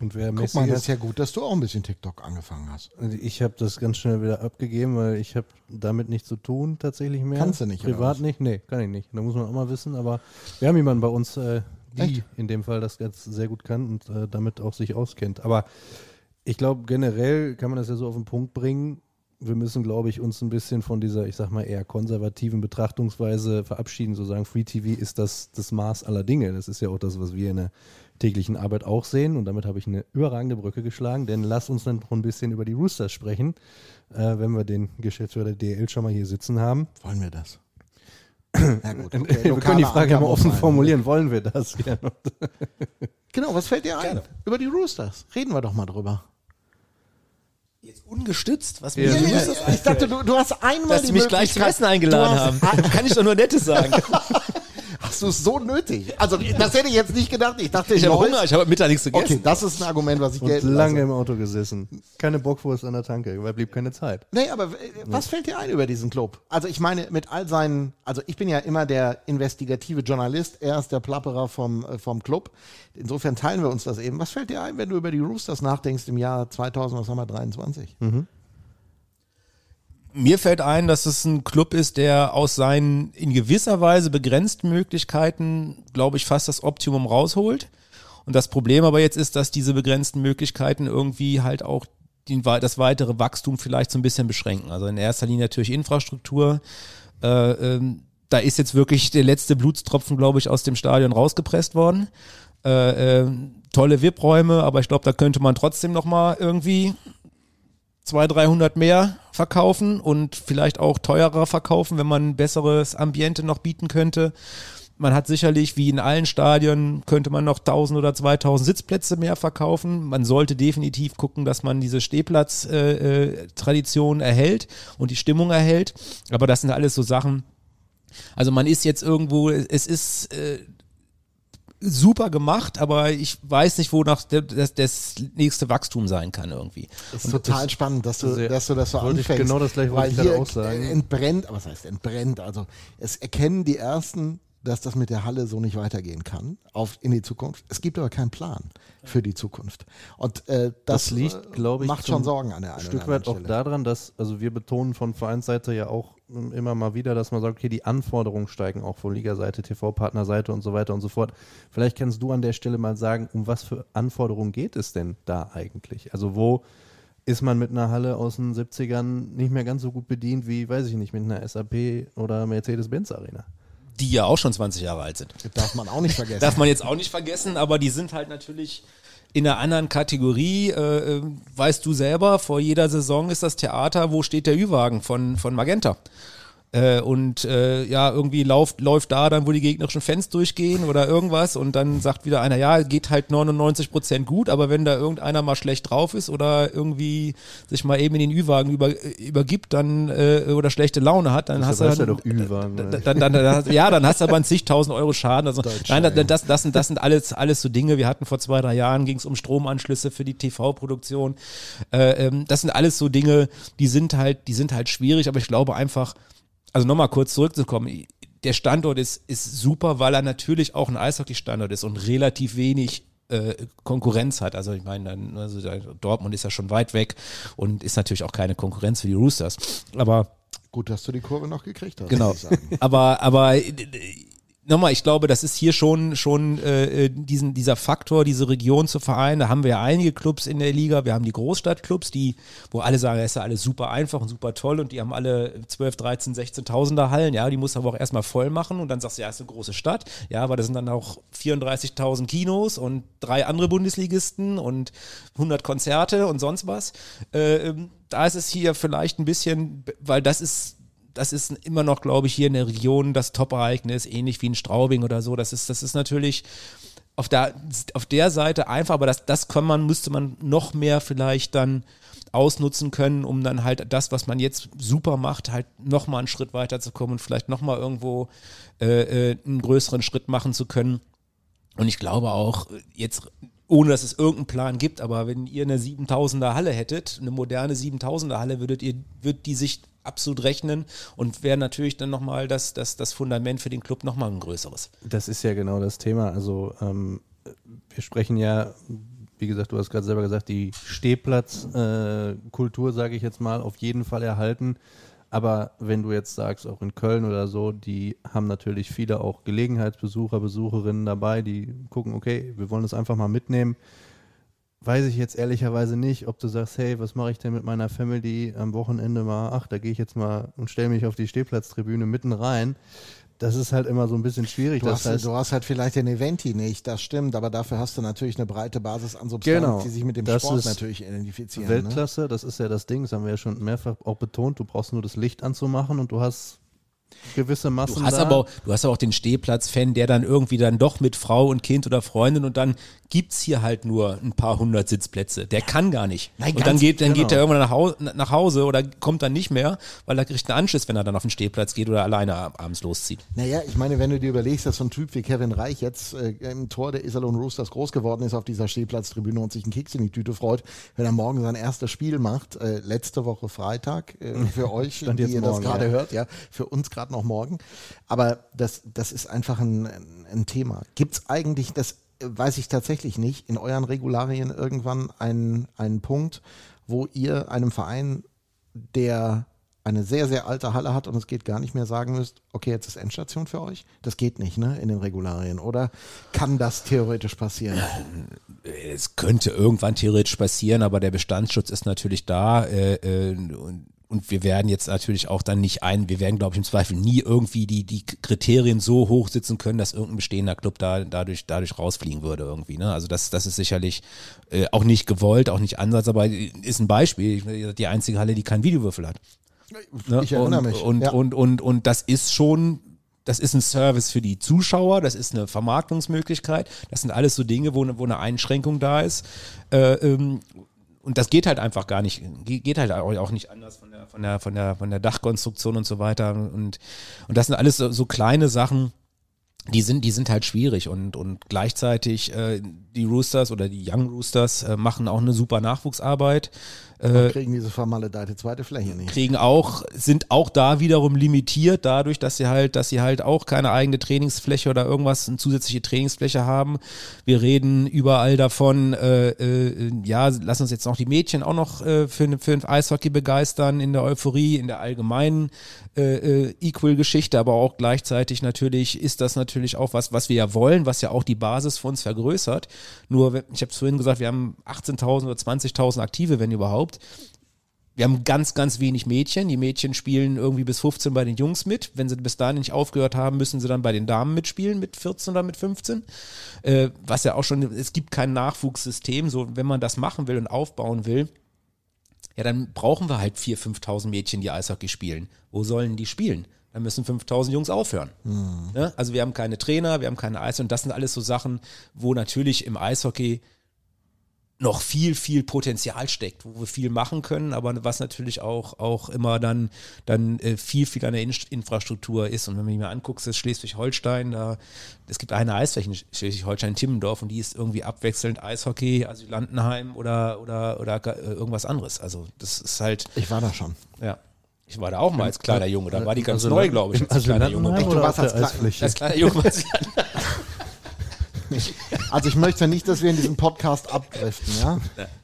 Und wer Guck Messi mal, das ist, ja gut, dass du auch ein bisschen TikTok angefangen hast. ich habe das ganz schnell wieder abgegeben, weil ich habe damit nichts zu tun tatsächlich mehr. Kannst du nicht, oder Privat nicht? Nee, kann ich nicht. Da muss man auch mal wissen, aber wir haben jemanden bei uns, äh, die Echt? in dem Fall das ganz sehr gut kann und äh, damit auch sich auskennt. Aber ich glaube, generell kann man das ja so auf den Punkt bringen. Wir müssen, glaube ich, uns ein bisschen von dieser, ich sag mal, eher konservativen Betrachtungsweise verabschieden, so sagen, Free TV ist das, das Maß aller Dinge. Das ist ja auch das, was wir in der täglichen Arbeit auch sehen. Und damit habe ich eine überragende Brücke geschlagen, denn lass uns dann noch ein bisschen über die Roosters sprechen, äh, wenn wir den Geschäftsführer der DL schon mal hier sitzen haben. Wollen wir das? [CLEARS THROAT] Ja, gut, okay. wir können die Frage ja mal offen formulieren. Wollen wir das? [LAUGHS] Genau, was fällt dir ein? Gerne. Über die Roosters. Reden wir doch mal drüber. Jetzt ungestützt? Was ja, ja, ja, ich dachte, du, du hast einmal Dass die mich gleich zum Essen eingeladen haben. Kann ich doch nur Nettes sagen. [LAUGHS] Hast du es so nötig? Also, das hätte ich jetzt nicht gedacht. Ich dachte, ich habe Hunger, ich habe Mittag nichts gegessen. Okay, das ist ein Argument, was ich Und lange lasse. im Auto gesessen. Keine Bockwurst an der Tanke, weil blieb keine Zeit. Nee, aber was fällt dir ein über diesen Club? Also, ich meine, mit all seinen, also ich bin ja immer der investigative Journalist, er ist der Plapperer vom, äh, vom Club. Insofern teilen wir uns das eben. Was fällt dir ein, wenn du über die Roosters nachdenkst im Jahr 2000, was haben wir, 23? Mhm. Mir fällt ein, dass es ein Club ist, der aus seinen in gewisser Weise begrenzten Möglichkeiten, glaube ich, fast das Optimum rausholt. Und das Problem aber jetzt ist, dass diese begrenzten Möglichkeiten irgendwie halt auch den, das weitere Wachstum vielleicht so ein bisschen beschränken. Also in erster Linie natürlich Infrastruktur. Äh, ähm, da ist jetzt wirklich der letzte Blutstropfen, glaube ich, aus dem Stadion rausgepresst worden. Äh, äh, tolle VIP-Räume, aber ich glaube, da könnte man trotzdem noch mal irgendwie 200, 300 mehr verkaufen und vielleicht auch teurer verkaufen, wenn man ein besseres Ambiente noch bieten könnte. Man hat sicherlich, wie in allen Stadien, könnte man noch 1000 oder 2000 Sitzplätze mehr verkaufen. Man sollte definitiv gucken, dass man diese Stehplatz-Tradition äh, äh, erhält und die Stimmung erhält. Aber das sind alles so Sachen. Also man ist jetzt irgendwo, es ist äh, super gemacht, aber ich weiß nicht, wo noch das, das nächste Wachstum sein kann irgendwie. Das ist und total das, spannend, dass du, dass du das so anfängst. genau das gleiche weil hier auch sagen. entbrennt, aber was heißt entbrennt? Also es erkennen die ersten dass das mit der Halle so nicht weitergehen kann auf, in die Zukunft. Es gibt aber keinen Plan für die Zukunft. Und äh, das, das, liegt, äh, glaube ich, macht schon Sorgen an der einen Stück weit auch daran, dass, also wir betonen von Vereinsseite ja auch immer mal wieder, dass man sagt, okay, die Anforderungen steigen auch von Ligaseite, TV-Partnerseite und so weiter und so fort. Vielleicht kannst du an der Stelle mal sagen, um was für Anforderungen geht es denn da eigentlich? Also wo ist man mit einer Halle aus den 70ern nicht mehr ganz so gut bedient wie, weiß ich nicht, mit einer SAP oder Mercedes-Benz Arena? Die ja auch schon 20 Jahre alt sind. Das darf man auch nicht vergessen. darf man jetzt auch nicht vergessen, aber die sind halt natürlich in einer anderen Kategorie. Äh, äh, weißt du selber, vor jeder Saison ist das Theater, wo steht der Ü-Wagen von, von Magenta? Äh, und äh, ja, irgendwie läuft, läuft da dann, wo die gegnerischen Fans durchgehen oder irgendwas und dann sagt wieder einer, ja, geht halt 99 Prozent gut, aber wenn da irgendeiner mal schlecht drauf ist oder irgendwie sich mal eben in den Ü-Wagen über, übergibt dann äh, oder schlechte Laune hat, dann das hast du dann, doch Ü-Wagen. Dann, dann, dann, ja, dann hast du aber ein zigtausend Euro Schaden. Also, nein, das, das, das, sind, das sind alles, alles so Dinge. Wir hatten vor zwei, drei Jahren ging es um Stromanschlüsse für die TV-Produktion. Äh, ähm, das sind alles so Dinge, die sind halt, die sind halt schwierig, aber ich glaube einfach, also nochmal kurz zurückzukommen, der Standort ist, ist super, weil er natürlich auch ein Eishockey-Standort ist und relativ wenig äh, Konkurrenz hat. Also ich meine, also Dortmund ist ja schon weit weg und ist natürlich auch keine Konkurrenz für die Roosters. Aber Gut, dass du die Kurve noch gekriegt hast. Genau. Aber, aber nochmal, ich glaube, das ist hier schon, schon äh, diesen, dieser Faktor, diese Region zu vereinen. Da haben wir ja einige Clubs in der Liga. Wir haben die Großstadtclubs, die, wo alle sagen, das ist ja alles super einfach und super toll und die haben alle 12, 13, 16.000er Hallen. Ja, die muss aber auch erstmal voll machen und dann sagst du, ja, ist eine große Stadt. Ja, aber da sind dann auch 34.000 Kinos und drei andere Bundesligisten und 100 Konzerte und sonst was. Äh, ähm, da ist es hier vielleicht ein bisschen, weil das ist das ist immer noch, glaube ich, hier in der Region das Top-Ereignis, ähnlich wie in Straubing oder so. Das ist, das ist natürlich auf der, auf der Seite einfach, aber das, das kann man, müsste man noch mehr vielleicht dann ausnutzen können, um dann halt das, was man jetzt super macht, halt nochmal einen Schritt weiter zu kommen und vielleicht nochmal irgendwo äh, äh, einen größeren Schritt machen zu können. Und ich glaube auch, jetzt ohne dass es irgendeinen Plan gibt, aber wenn ihr eine 7000er Halle hättet, eine moderne 7000er Halle, würdet ihr, wird die sich absolut rechnen und wäre natürlich dann nochmal das, das, das Fundament für den Club nochmal ein größeres. Das ist ja genau das Thema. Also ähm, wir sprechen ja, wie gesagt, du hast gerade selber gesagt, die Stehplatzkultur, äh, sage ich jetzt mal, auf jeden Fall erhalten. Aber wenn du jetzt sagst, auch in Köln oder so, die haben natürlich viele auch Gelegenheitsbesucher, Besucherinnen dabei, die gucken, okay, wir wollen das einfach mal mitnehmen weiß ich jetzt ehrlicherweise nicht, ob du sagst, hey, was mache ich denn mit meiner Family am Wochenende mal? Ach, da gehe ich jetzt mal und stelle mich auf die Stehplatztribüne mitten rein. Das ist halt immer so ein bisschen schwierig. Du, das hast, heißt, du hast halt vielleicht den Eventi nicht, das stimmt, aber dafür hast du natürlich eine breite Basis an Substanz, Genau. die sich mit dem Sport natürlich identifizieren. Ne? Weltklasse, das ist ja das Ding, das haben wir ja schon mehrfach auch betont. Du brauchst nur das Licht anzumachen und du hast gewisse Massen. Du hast da. aber auch, du hast aber auch den Stehplatz-Fan, der dann irgendwie dann doch mit Frau und Kind oder Freundin und dann gibt's hier halt nur ein paar hundert Sitzplätze. Der kann gar nicht. Nein, und dann geht, dann geht genau. der irgendwann nach Hause, nach Hause oder kommt dann nicht mehr, weil er kriegt einen Anschluss, wenn er dann auf den Stehplatz geht oder alleine ab- abends loszieht. Naja, ich meine, wenn du dir überlegst, dass so ein Typ wie Kevin Reich jetzt äh, im Tor der Iserlohn Roosters groß geworden ist auf dieser Stehplatztribüne und sich einen Keks in die Tüte freut, wenn er morgen sein erstes Spiel macht, äh, letzte Woche Freitag, äh, [LAUGHS] für euch, die ihr das morgen, gerade ja. hört, ja, für uns gerade noch morgen. Aber das, das ist einfach ein, ein Thema. Gibt's eigentlich, das weiß ich tatsächlich nicht, in euren Regularien irgendwann einen, einen Punkt, wo ihr einem Verein, der eine sehr, sehr alte Halle hat und es geht gar nicht mehr sagen müsst, okay, jetzt ist Endstation für euch? Das geht nicht, ne, in den Regularien. Oder kann das theoretisch passieren? Es könnte irgendwann theoretisch passieren, aber der Bestandsschutz ist natürlich da. Äh, äh, und, und wir werden jetzt natürlich auch dann nicht ein, wir werden, glaube ich, im Zweifel nie irgendwie die, die Kriterien so hoch sitzen können, dass irgendein bestehender Club da dadurch, dadurch rausfliegen würde irgendwie. Ne? Also das, das ist sicherlich äh, auch nicht gewollt, auch nicht Ansatz, aber ist ein Beispiel. Die einzige Halle, die keinen Videowürfel hat. Ne? Ich erinnere und, mich, Und, ja. und, und, und das ist schon, das ist ein Service für die Zuschauer, das ist eine Vermarktungsmöglichkeit, das sind alles so Dinge, wo, eine- wo eine Einschränkung da ist. Äh, ähm, und das geht halt einfach gar nicht, ge- geht halt auch auch nicht anders von der, von der, von der, von der Dachkonstruktion und so weiter. Und, und das sind alles so, so kleine Sachen, die sind, die sind halt schwierig und, und gleichzeitig äh, die Roosters oder die Young Roosters äh, machen auch eine super Nachwuchsarbeit. Äh, Kriegen diese vermaledeite zweite Fläche nicht. kriegen auch, sind auch da wiederum limitiert, dadurch, dass sie halt, dass sie halt auch keine eigene Trainingsfläche oder irgendwas, eine zusätzliche Trainingsfläche haben. Wir reden überall davon, äh, äh, ja, lass uns jetzt noch die Mädchen auch noch äh, für, für ein Eishockey begeistern, in der Euphorie, in der allgemeinen äh, äh, Equal-Geschichte, aber auch gleichzeitig natürlich ist das natürlich auch was, was wir ja wollen, was ja auch die Basis für uns vergrößert. Nur, ich habe es vorhin gesagt, wir haben 18.000 oder 20.000 Aktive, wenn überhaupt. Wir haben ganz, ganz wenig Mädchen. Die Mädchen spielen irgendwie bis 15 bei den Jungs mit. Wenn sie bis dahin nicht aufgehört haben, müssen sie dann bei den Damen mitspielen mit 14 oder mit 15. Äh, was ja auch schon, es gibt kein Nachwuchssystem. So, wenn man das machen will und aufbauen will, ja, dann brauchen wir halt 4.000, 5.000 Mädchen, die Eishockey spielen. Wo sollen die spielen? Dann müssen 5.000 Jungs aufhören. Ne? Also wir haben keine Trainer, wir haben keine Eis und das sind alles so Sachen, wo natürlich im Eishockey noch viel, viel Potenzial steckt, wo wir viel machen können, aber was natürlich auch, auch immer dann, dann äh, viel, viel an der In Infrastruktur ist. Und wenn man sich mal anguckt, das ist Schleswig-Holstein, da, es gibt eine Eisfläche in Schleswig-Holstein, Timmendorf, und die ist irgendwie abwechselnd Eishockey, Asylantenheim oder, oder, oder äh, irgendwas anderes. Also das ist halt, Ich war da schon. ja. Ich war da auch mal als kleiner Junge, da war die ganz Also neu, glaube ich, als kleiner Junge. Echt, du warst als Eisfläche? Als kleiner Junge [LAUGHS] Also ich möchte nicht, dass wir in diesem Podcast abdriften, ja?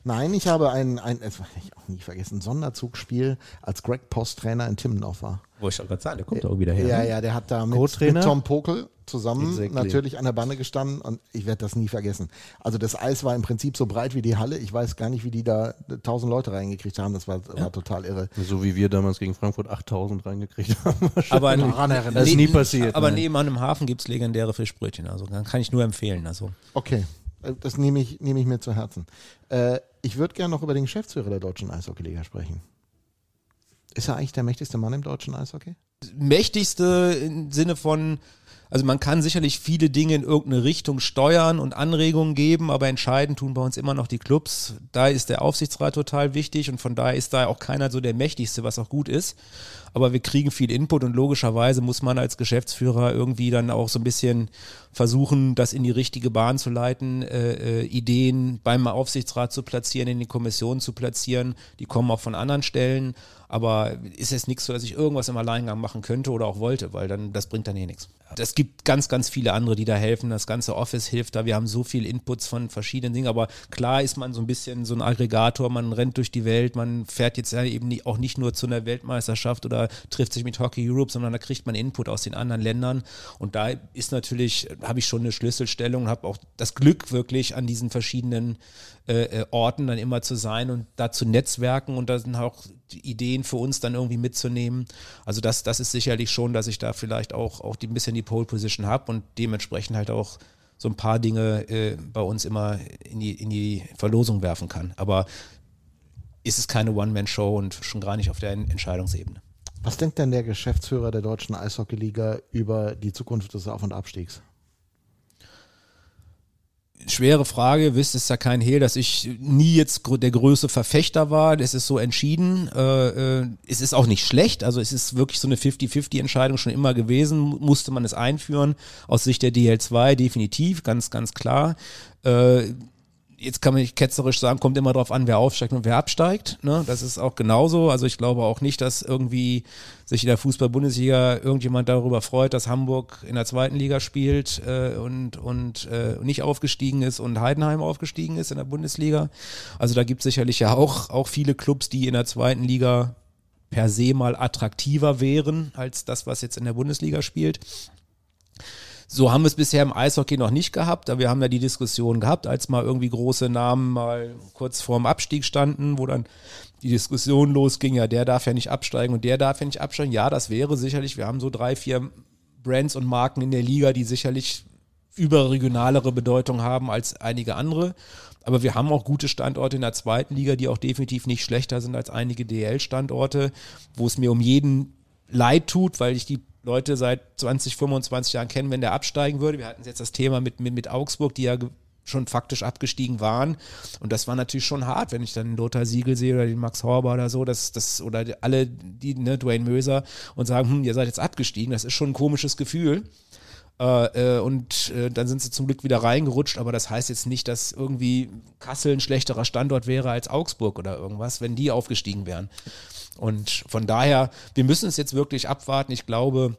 Nein, ich habe ein, ein das werde ich auch nie vergessen, Sonderzugspiel, als Greg Post Trainer in Timmendorf war. Wo ich auch gerade sagen, der kommt auch wieder her. Ja, ne? ja, der hat da mit, Co-Trainer? mit Tom Pokel zusammen Exactly. natürlich an der Bande gestanden und ich werde das nie vergessen. Also das Eis war im Prinzip so breit wie die Halle. Ich weiß gar nicht, wie die da tausend Leute reingekriegt haben. Das war, war total irre. So wie wir damals gegen Frankfurt 8000 reingekriegt haben. Aber, Das ist nie passiert, Aber nein. nebenan im Hafen gibt es legendäre Fischbrötchen. Also kann ich nur empfehlen. Also Okay, äh, das nehme ich, nehme ich mir zu Herzen. Äh, ich würde gerne noch über den Geschäftsführer der Deutschen Eishockeyliga sprechen. Ist er eigentlich der mächtigste Mann im deutschen Eishockey? mächtigste im Sinne von, also man kann sicherlich viele Dinge in irgendeine Richtung steuern und Anregungen geben, aber entscheidend tun bei uns immer noch die Clubs. Da ist der Aufsichtsrat total wichtig und von daher ist da auch keiner so der mächtigste, was auch gut ist. Aber wir kriegen viel Input und logischerweise muss man als Geschäftsführer irgendwie dann auch so ein bisschen versuchen, das in die richtige Bahn zu leiten, äh, äh, Ideen beim Aufsichtsrat zu platzieren, in die Kommission zu platzieren. Die kommen auch von anderen Stellen. Aber ist jetzt nichts so, dass ich irgendwas im Alleingang machen könnte oder auch wollte, weil dann das bringt dann eh nichts. Es gibt ganz, ganz viele andere, die da helfen. Das ganze Office hilft da. Wir haben so viel Inputs von verschiedenen Dingen. Aber klar ist man so ein bisschen so ein Aggregator. Man rennt durch die Welt. Man fährt jetzt eben auch nicht nur zu einer Weltmeisterschaft oder trifft sich mit Hockey Europe, sondern da kriegt man Input aus den anderen Ländern. Und da ist natürlich, habe ich schon eine Schlüsselstellung, habe auch das Glück wirklich an diesen verschiedenen äh, äh, Orten dann immer zu sein und da zu netzwerken und da sind auch Ideen für uns dann irgendwie mitzunehmen. Also das, das ist sicherlich schon, dass ich da vielleicht auch, auch die, ein bisschen die Pole Position habe und dementsprechend halt auch so ein paar Dinge äh, bei uns immer in die, in die Verlosung werfen kann. Aber ist es keine One-Man-Show und schon gar nicht auf der Entscheidungsebene. Was denkt denn der Geschäftsführer der deutschen Eishockeyliga über die Zukunft des Auf- und Abstiegs? Schwere Frage, wisst es ja kein Hehl, dass ich nie jetzt der größte Verfechter war. Das ist so entschieden. Äh, äh, es ist auch nicht schlecht. Also es ist wirklich so eine 50-50-Entscheidung schon immer gewesen. Musste man es einführen. Aus Sicht der DL2 definitiv, ganz, ganz klar. Äh, jetzt kann man nicht ketzerisch sagen, kommt immer darauf an, wer aufsteigt und wer absteigt. Ne? Das ist auch genauso. Also ich glaube auch nicht, dass irgendwie sich in der Fußball-Bundesliga irgendjemand darüber freut, dass Hamburg in der zweiten Liga spielt äh, und, und äh, nicht aufgestiegen ist und Heidenheim aufgestiegen ist in der Bundesliga. Also da gibt es sicherlich ja auch, auch viele Clubs, die in der zweiten Liga per se mal attraktiver wären als das, was jetzt in der Bundesliga spielt. So haben wir es bisher im Eishockey noch nicht gehabt, aber wir haben ja die Diskussion gehabt, als mal irgendwie große Namen mal kurz vorm Abstieg standen, wo dann die Diskussion losging, ja, der darf ja nicht absteigen und der darf ja nicht absteigen. Ja, das wäre sicherlich, wir haben so drei, vier Brands und Marken in der Liga, die sicherlich überregionalere Bedeutung haben als einige andere. Aber wir haben auch gute Standorte in der zweiten Liga, die auch definitiv nicht schlechter sind als einige DL-Standorte, wo es mir um jeden leid tut, weil ich die Leute seit 20, 25 Jahren kennen, wenn der absteigen würde. Wir hatten jetzt das Thema mit, mit, mit Augsburg, die ja schon faktisch abgestiegen waren. Und das war natürlich schon hart, wenn ich dann Lothar Siegel sehe oder den Max Horber oder so, das, das, oder alle, die, ne, Dwayne Möser und sagen, hm, ihr seid jetzt abgestiegen. Das ist schon ein komisches Gefühl. Äh, äh, und äh, dann sind sie zum Glück wieder reingerutscht, aber das heißt jetzt nicht, dass irgendwie Kassel ein schlechterer Standort wäre als Augsburg oder irgendwas, wenn die aufgestiegen wären. Und von daher, wir müssen es jetzt wirklich abwarten. Ich glaube,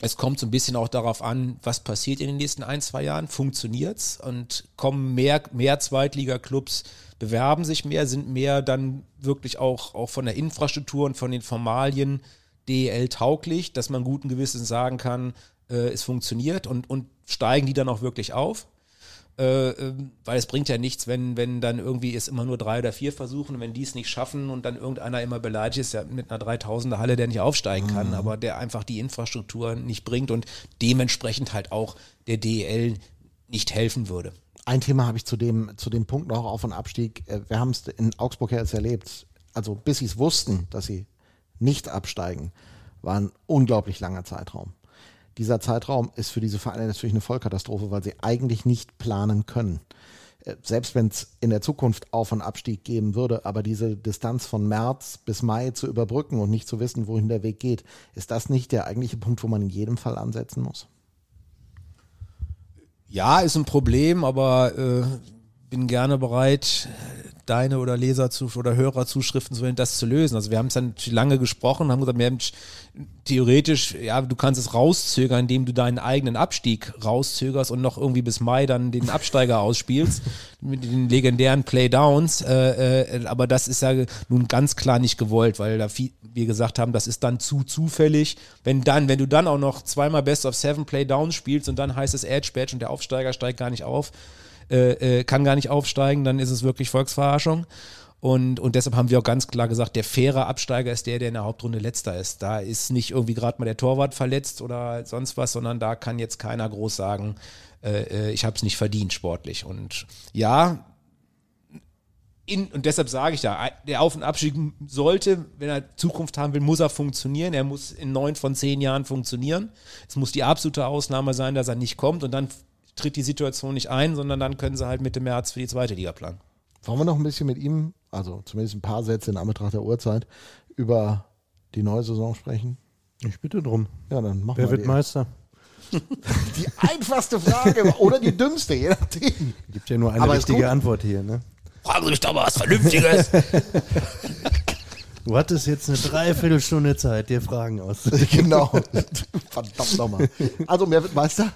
es kommt so ein bisschen auch darauf an, was passiert in den nächsten ein, zwei Jahren. Funktioniert's und kommen mehr, mehr Zweitliga-Clubs, bewerben sich mehr, sind mehr dann wirklich auch, auch von der Infrastruktur und von den Formalien DL tauglich, dass man guten Gewissens sagen kann, äh, es funktioniert und, und steigen die dann auch wirklich auf. Äh, ähm, weil es bringt ja nichts, wenn, wenn dann irgendwie es immer nur drei oder vier versuchen und wenn die es nicht schaffen und dann irgendeiner immer beleidigt ist, ja mit einer 3000er Halle, der nicht aufsteigen kann, mhm. aber der einfach die Infrastruktur nicht bringt und dementsprechend halt auch der DEL nicht helfen würde. Ein Thema habe ich zu dem, zu dem Punkt noch Auf- und Abstieg. Äh, wir haben es in Augsburg ja jetzt erlebt. Also bis sie es wussten, dass sie nicht absteigen, war ein unglaublich langer Zeitraum dieser Zeitraum ist für diese Vereine natürlich eine Vollkatastrophe, weil sie eigentlich nicht planen können. Äh, selbst wenn es in der Zukunft Auf- und Abstieg geben würde, aber diese Distanz von März bis Mai zu überbrücken und nicht zu wissen, wohin der Weg geht, ist das nicht der eigentliche Punkt, wo man in jedem Fall ansetzen muss? Ja, ist ein Problem, aber äh, bin gerne bereit, deine oder Leser zu, oder Hörerzuschriften zu wählen, das zu lösen. Also wir haben es dann lange gesprochen, haben gesagt, haben theoretisch, ja, du kannst es rauszögern, indem du deinen eigenen Abstieg rauszögerst und noch irgendwie bis Mai dann den Absteiger [LAUGHS] ausspielst mit den legendären Playdowns. Äh, äh, aber das ist ja nun ganz klar nicht gewollt, weil da viel, wir gesagt haben, das ist dann zu zufällig. Wenn dann, wenn du dann auch noch zweimal Best of Seven Playdowns spielst und dann heißt es Edge Badge und der Aufsteiger steigt gar nicht auf, äh, äh, kann gar nicht aufsteigen, dann ist es wirklich Volksverarschung. Und, und deshalb haben wir auch ganz klar gesagt, der faire Absteiger ist der, der in der Hauptrunde letzter ist. Da ist nicht irgendwie gerade mal der Torwart verletzt oder sonst was, sondern da kann jetzt keiner groß sagen, äh, äh ich habe es nicht verdient sportlich. Und ja, in, und deshalb sage ich da, der Auf- und Abstieg sollte, wenn er Zukunft haben will, muss er funktionieren. Er muss in neun von zehn Jahren funktionieren. Es muss die absolute Ausnahme sein, dass er nicht kommt und dann tritt die Situation nicht ein, sondern dann können sie halt Mitte März für die zweite Liga planen. Wollen wir noch ein bisschen mit ihm, also zumindest ein paar Sätze in Anbetracht der Uhrzeit, über die neue Saison sprechen? Ich bitte drum. Ja, dann machen Wer wird die. Meister? [LAUGHS] Die einfachste Frage oder die dümmste, je nachdem. Gibt ja nur eine Aber richtige Antwort hier, ne? Fragen Sie mich doch mal was Vernünftiges. [LAUGHS] [LAUGHS] Du hattest jetzt eine Dreiviertelstunde Zeit, dir Fragen auszudenken. genau. Verdammt nochmal. Also, wer wird Meister?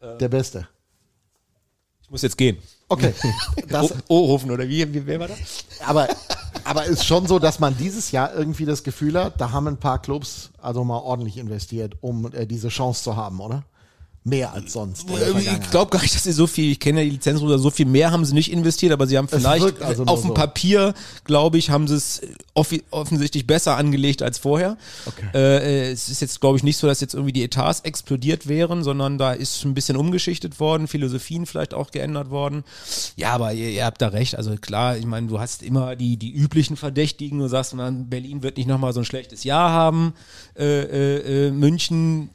Der Beste. Ich muss jetzt gehen. Okay. [LAUGHS] Das, Oh, Ohofen oder wie, wie wer war das? aber, aber ist schon so, dass man dieses Jahr irgendwie das Gefühl hat, da haben ein paar Clubs also mal ordentlich investiert, um äh, diese Chance zu haben, oder? Mehr als sonst. der Ich glaube gar nicht, dass sie so viel, ich kenne ja die Lizenzruder, so viel mehr haben sie nicht investiert, aber sie haben vielleicht also auf dem so. Papier, glaube ich, haben sie es offensichtlich besser angelegt als vorher. Okay. Äh, äh, es ist jetzt, glaube ich, nicht so, dass jetzt irgendwie die Etats explodiert wären, sondern da ist ein bisschen umgeschichtet worden, Philosophien vielleicht auch geändert worden. Ja, aber ihr, ihr habt da recht. Also klar, ich meine, du hast immer die, die üblichen Verdächtigen. Du sagst, man, Berlin wird nicht nochmal so ein schlechtes Jahr haben. Äh, äh, äh, München,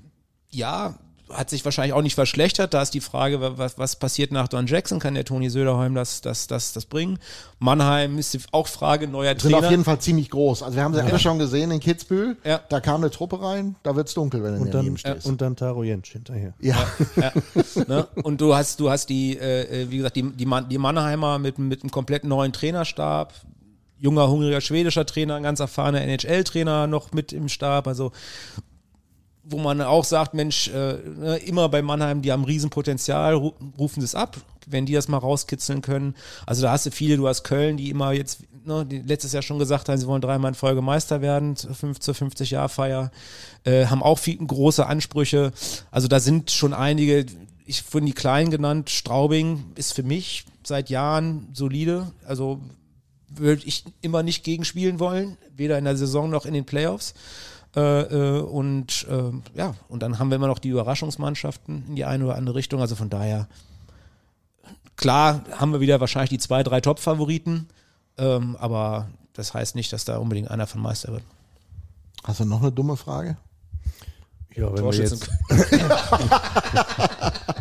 ja, hat sich wahrscheinlich auch nicht verschlechtert. Da ist die Frage, wa- was, was passiert nach Don Jackson? Kann der Toni Söderheim das, das, das, das bringen? Mannheim ist die auch Frage, neuer sind auf Trainer. jeden Fall ziemlich groß. Also wir haben sie alle schon gesehen in Kitzbühel. Ja. Da kam eine Truppe rein, da wird's dunkel, wenn du Und daneben dann, stehst. und dann Taro Jentsch hinterher. ja. ja, ne? Und du hast, du hast die, äh, äh, wie gesagt, die, die, Man die Mannheimer mit, mit einem komplett neuen Trainerstab. Junger, hungriger schwedischer Trainer, ein ganz erfahrener NHL-Trainer noch mit im Stab. Also wo man auch sagt, Mensch, äh, ne, immer bei Mannheim, die haben Riesenpotenzial, ru rufen sie es ab, wenn die das mal rauskitzeln können. Also da hast du viele, du hast Köln, die immer jetzt, ne, letztes Jahr schon gesagt haben, sie wollen dreimal in Folge Meister werden, zur 50-Jahr-Feier, äh, haben auch viel, große Ansprüche. Also da sind schon einige, ich wurde die Kleinen genannt, Straubing ist für mich seit Jahren solide, also würde ich immer nicht gegenspielen wollen, weder in der Saison noch in den Playoffs. Äh, äh, und äh, ja, und dann haben wir immer noch die Überraschungsmannschaften in die eine oder andere Richtung. Also von daher, klar haben wir wieder wahrscheinlich die zwei, drei Top-Favoriten, ähm, aber das heißt nicht, dass da unbedingt einer von Meister wird. Hast du noch eine dumme Frage? Ja, wenn wir jetzt [LAUGHS] [LAUGHS]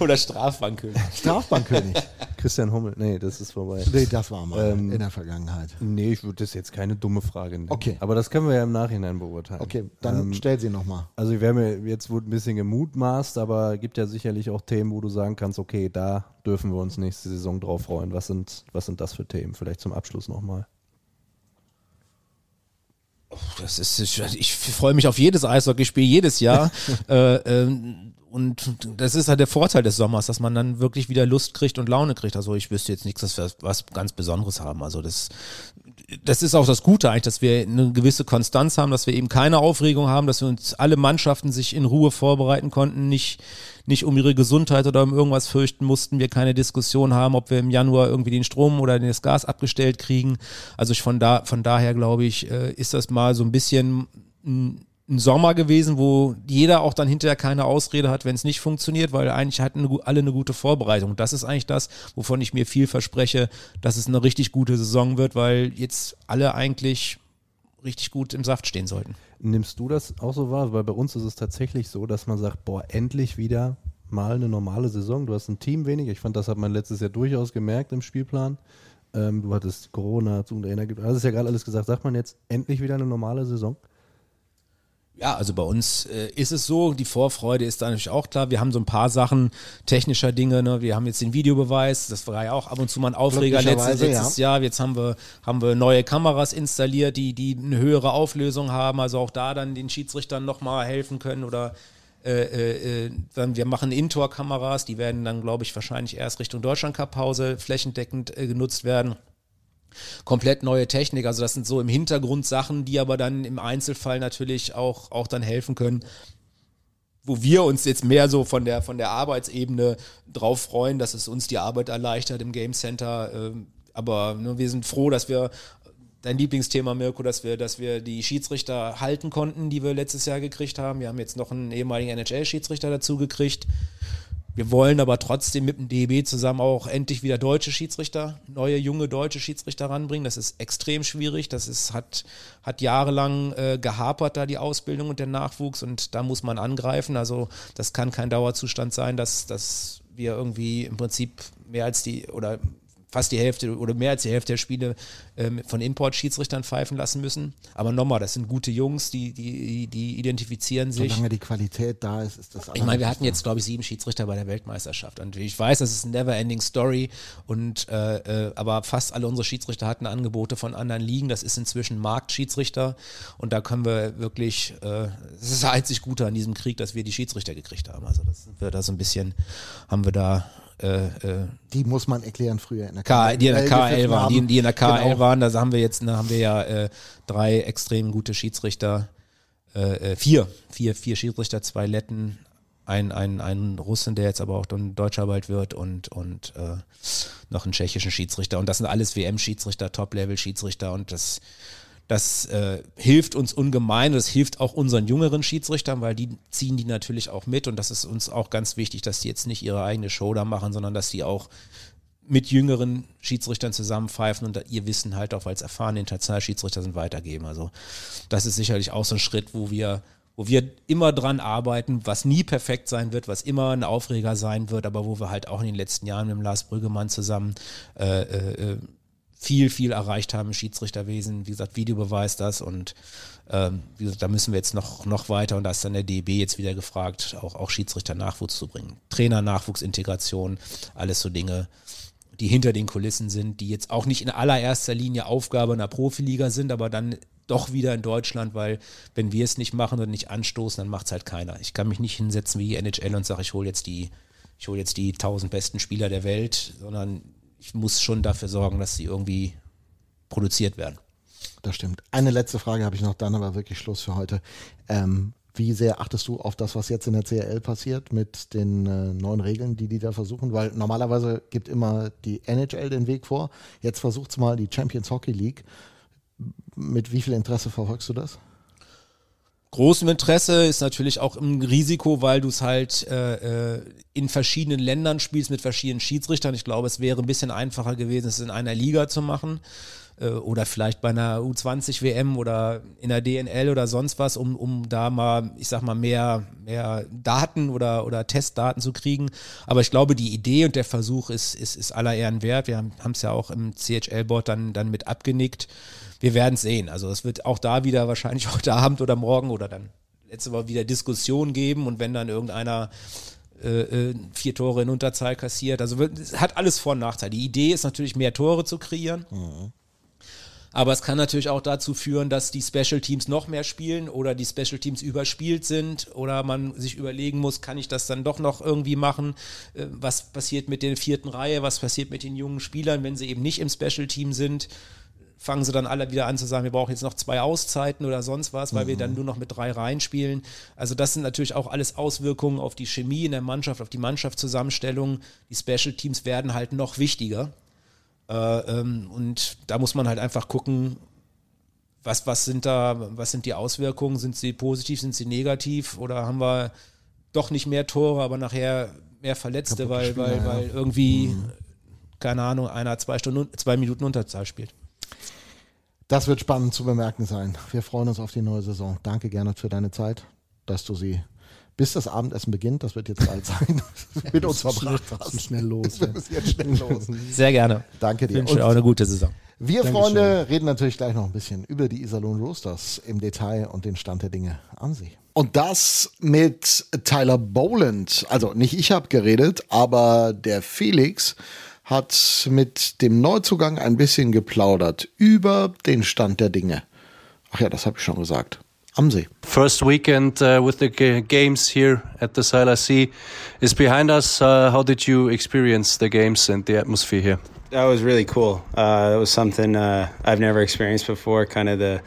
oder Strafbankkönig. Strafbankkönig. Christian Hommel, nee, das ist vorbei. nee, das war mal Ähm, in der Vergangenheit. Nee, ich würde das jetzt keine dumme Frage nennen. Okay. Aber das können wir ja im Nachhinein beurteilen. Okay, dann Ähm, stell sie nochmal. Also wir haben ja jetzt wurde ein bisschen gemutmaßt, aber gibt ja sicherlich auch Themen, wo du sagen kannst, okay, da dürfen wir uns nächste Saison drauf freuen. Was sind, was sind das für Themen? Vielleicht zum Abschluss nochmal. Das ist, ich freue mich auf jedes Eishockeyspiel jedes Jahr. [LAUGHS] äh, ähm, und das ist halt der Vorteil des Sommers, dass man dann wirklich wieder Lust kriegt und Laune kriegt. Also ich wüsste jetzt nichts, dass wir was ganz Besonderes haben. Also das, das ist auch das Gute eigentlich, dass wir eine gewisse Konstanz haben, dass wir eben keine Aufregung haben, dass wir uns alle Mannschaften sich in Ruhe vorbereiten konnten, nicht, nicht um ihre Gesundheit oder um irgendwas fürchten mussten, wir keine Diskussion haben, ob wir im Januar irgendwie den Strom oder das Gas abgestellt kriegen. Also ich von da, von daher glaube ich, äh, ist das mal so ein bisschen ein ein Sommer gewesen, wo jeder auch dann hinterher keine Ausrede hat, wenn es nicht funktioniert, weil eigentlich hatten alle eine gute Vorbereitung. Das ist eigentlich das, wovon ich mir viel verspreche, dass es eine richtig gute Saison wird, weil jetzt alle eigentlich richtig gut im Saft stehen sollten. Nimmst du das auch so wahr? Weil bei uns ist es tatsächlich so, dass man sagt, boah, endlich wieder mal eine normale Saison. Du hast ein Team weniger. Ich fand, das hat man letztes Jahr durchaus gemerkt im Spielplan. Ähm, du hattest Corona, zu Trainer gibt. Das ist ja gerade alles gesagt. Sagt man jetzt endlich wieder eine normale Saison? Ja, also bei uns äh, ist es so, die Vorfreude ist da natürlich auch klar. Wir haben so ein paar Sachen technischer Dinge, ne? wir haben jetzt den Videobeweis, das war ja auch ab und zu mal ein Aufreger letztes, letztes Jahr. Jetzt haben wir, haben wir neue Kameras installiert, die, die eine höhere Auflösung haben, also auch da dann den Schiedsrichtern nochmal helfen können oder äh, äh, äh, dann wir machen Indoor-Kameras, die werden dann, glaube ich, wahrscheinlich erst Richtung Deutschland-Cup-Pause flächendeckend äh, genutzt werden komplett neue Technik. Also das sind so im Hintergrund Sachen, die aber dann im Einzelfall natürlich auch, auch dann helfen können. Wo wir uns jetzt mehr so von der, von der Arbeitsebene drauf freuen, dass es uns die Arbeit erleichtert im Game Center. Ähm, aber ne, wir sind froh, dass wir dein Lieblingsthema, Mirko, dass wir, dass wir die Schiedsrichter halten konnten, die wir letztes Jahr gekriegt haben. Wir haben jetzt noch einen ehemaligen NHL-Schiedsrichter dazu gekriegt. Wir wollen aber trotzdem mit dem DEB zusammen auch endlich wieder deutsche Schiedsrichter, neue junge deutsche Schiedsrichter ranbringen. Das ist extrem schwierig. Das ist, hat, hat jahrelang äh, gehapert, da die Ausbildung und der Nachwuchs und da muss man angreifen. Also das kann kein Dauerzustand sein, dass, dass wir irgendwie im Prinzip mehr als die oder fast die Hälfte oder mehr als die Hälfte der Spiele ähm, von Import-Schiedsrichtern pfeifen lassen müssen. Aber nochmal, das sind gute Jungs, die, die, die identifizieren sich. Solange die Qualität da ist, ist das Ich meine, wir hatten jetzt, glaube ich, sieben Schiedsrichter bei der Weltmeisterschaft. Und ich weiß, das ist eine never-ending Story. Und, äh, äh, aber fast alle unsere Schiedsrichter hatten Angebote von anderen Ligen. Das ist inzwischen Marktschiedsrichter. Und da können wir wirklich, äh, das ist das einzig Gute an diesem Krieg, dass wir die Schiedsrichter gekriegt haben. Also das sind wir da so ein bisschen, haben wir da äh, äh, die muss man erklären früher in der K, die in der KL waren, die, die, in der KL Genau. waren, da haben wir jetzt, da haben wir ja äh, drei extrem gute Schiedsrichter, äh, äh, vier, vier, vier Schiedsrichter, zwei Letten, ein, ein, ein Russen, der jetzt aber auch dann Deutscher bald wird und, und noch einen tschechischen Schiedsrichter. Und das sind alles WM-Schiedsrichter, Top-Level-Schiedsrichter und das das äh, hilft uns ungemein, das hilft auch unseren jüngeren Schiedsrichtern, weil die ziehen die natürlich auch mit und das ist uns auch ganz wichtig, dass die jetzt nicht ihre eigene Show da machen, sondern dass die auch mit jüngeren Schiedsrichtern zusammenpfeifen und ihr Wissen halt auch als erfahrene Internationalschiedsrichter sind weitergeben. Also das ist sicherlich auch so ein Schritt, wo wir wo wir immer dran arbeiten, was nie perfekt sein wird, was immer ein Aufreger sein wird, aber wo wir halt auch in den letzten Jahren mit dem Lars Brüggemann zusammen äh, äh, viel, viel erreicht haben im Schiedsrichterwesen. Wie gesagt, Video beweist das und ähm, gesagt, da müssen wir jetzt noch, noch weiter und da ist dann der DB jetzt wieder gefragt, auch, auch Schiedsrichter-Nachwuchs zu bringen. Trainer-Nachwuchsintegration, alles so Dinge, die hinter den Kulissen sind, die jetzt auch nicht in allererster Linie Aufgabe einer Profiliga sind, aber dann doch wieder in Deutschland, weil wenn wir es nicht machen und nicht anstoßen, dann macht es halt keiner. Ich kann mich nicht hinsetzen wie die NHL und sage, ich hole jetzt die, ich hole jetzt die tausend besten Spieler der Welt, sondern ich muss schon dafür sorgen, dass sie irgendwie produziert werden. Das stimmt. Eine letzte Frage habe ich noch, dann aber wirklich Schluss für heute. Ähm, wie sehr achtest du auf das, was jetzt in der CRL passiert mit den äh, neuen Regeln, die die da versuchen? Weil normalerweise gibt immer die NHL den Weg vor. Jetzt versucht's mal die Champions Hockey League. Mit wie viel Interesse verfolgst du das? Großem Interesse ist natürlich auch im Risiko, weil du es halt äh, äh, in verschiedenen Ländern spielst mit verschiedenen Schiedsrichtern. Ich glaube, es wäre ein bisschen einfacher gewesen, es in einer Liga zu machen äh, oder vielleicht bei einer U20 WM oder in der DNL oder sonst was, um, um da mal, ich sag mal, mehr, mehr Daten oder, oder Testdaten zu kriegen. Aber ich glaube, die Idee und der Versuch ist, ist, ist aller Ehren wert. Wir haben es ja auch im CHL-Board dann, dann mit abgenickt. Wir werden es sehen. Also es wird auch da wieder wahrscheinlich [LAUGHS] heute Abend oder morgen oder dann letzte Mal wieder Diskussionen geben und wenn dann irgendeiner äh, äh, vier Tore in Unterzahl kassiert. Also wird- es hat alles Vor- und Nachteile. Die Idee ist natürlich, mehr Tore zu kreieren. Aber es kann natürlich auch dazu führen, dass die Special Teams noch mehr spielen oder die Special Teams überspielt sind oder man sich überlegen muss, kann ich das dann doch noch irgendwie machen? Äh, Was passiert mit der vierten Reihe? Was passiert mit den jungen Spielern, wenn sie eben nicht im Special Team sind? Fangen sie dann alle wieder an zu sagen, wir brauchen jetzt noch zwei Auszeiten oder sonst was, weil wir dann nur noch mit drei Reihen spielen. Also das sind natürlich auch alles Auswirkungen auf die Chemie in der Mannschaft, auf die Mannschaftszusammenstellung. Die Special Teams werden halt noch wichtiger. Äh, ähm, und da muss man halt einfach gucken, was, was sind da, was sind die Auswirkungen? Sind sie positiv, sind sie negativ oder haben wir doch nicht mehr Tore, aber nachher mehr Verletzte, weil, Spieler, weil, ja. weil irgendwie, keine Ahnung, einer zwei Stunden, zwei Minuten Unterzahl spielt. Das wird spannend zu bemerken sein. Wir freuen uns auf die neue Saison. Danke, Gernot, für deine Zeit, dass du sie bis das Abendessen beginnt, das wird jetzt bald sein, [LAUGHS] mit uns verbracht hast. Schnell los. [LAUGHS] Jetzt schnell los. [LAUGHS] Sehr gerne. Danke Ich dir. wünsche auch eine gute Saison. Wir Dankeschön. Freunde reden natürlich gleich noch ein bisschen über die Iserlohn Roosters im Detail und den Stand der Dinge an Sie. Und das mit Tyler Boland. Also nicht ich habe geredet, aber der Felix hat mit dem Neuzugang ein bisschen geplaudert über den Stand der Dinge. Ach ja, das habe ich schon gesagt. Am See. First weekend uh, with the games here at the Sila Sea is behind us. Uh, how did you experience the games and the atmosphere here? That was really cool. Uh, that was something uh, I've never experienced before. Kind of the,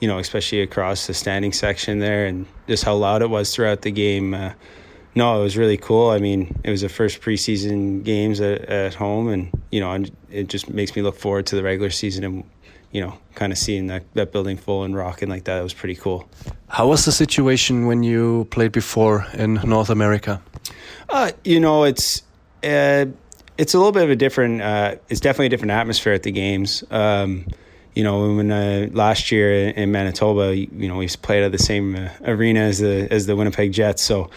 you know, especially across the standing section there, and just how loud it was throughout the game. No, it was really cool. I mean, it was the first preseason games at, at home, and you know, it just makes me look forward to the regular season and. You know, kind of seeing that, that building full and rocking like that, it was pretty cool. How was the situation when you played before in North America? Uh, you know, it's uh, it's a little bit of a different. Uh, it's definitely a different atmosphere at the games. Um, you know, when uh, last year in Manitoba, you know, we played at the same uh, arena as the as the Winnipeg Jets, so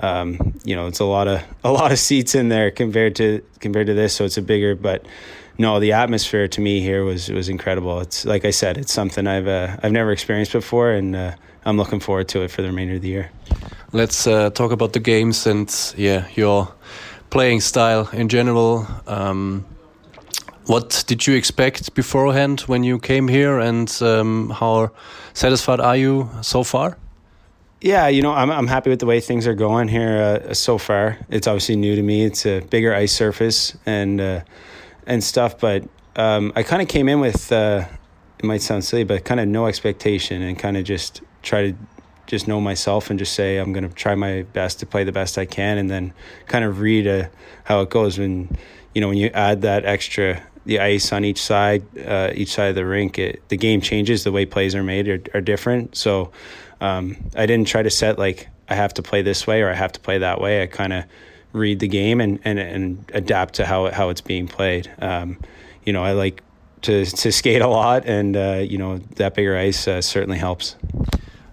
um, you know, it's a lot of a lot of seats in there compared to compared to this, so it's a bigger. But no, the atmosphere to me here was was incredible. It's like I said, it's something I've uh, I've never experienced before, and uh, I'm looking forward to it for the remainder of the year. Let's uh, talk about the games and yeah, your playing style in general. Um, what did you expect beforehand when you came here, and um, how satisfied are you so far? Yeah, you know, I'm I'm happy with the way things are going here uh, so far. It's obviously new to me. It's a bigger ice surface and uh, and stuff, but um, I kind of came in with uh, it might sound silly, but kind of no expectation and kind of just try to just know myself and just say I'm going to try my best to play the best I can, and then kind of read uh, how it goes when you know when you add that extra the ice on each side, uh, each side of the rink, it, the game changes. The way plays are made are, are different. So um, I didn't try to set like I have to play this way or I have to play that way. I kind of read the game and, and, and adapt to how how it's being played. Um, you know, I like to to skate a lot, and uh, you know that bigger ice uh, certainly helps.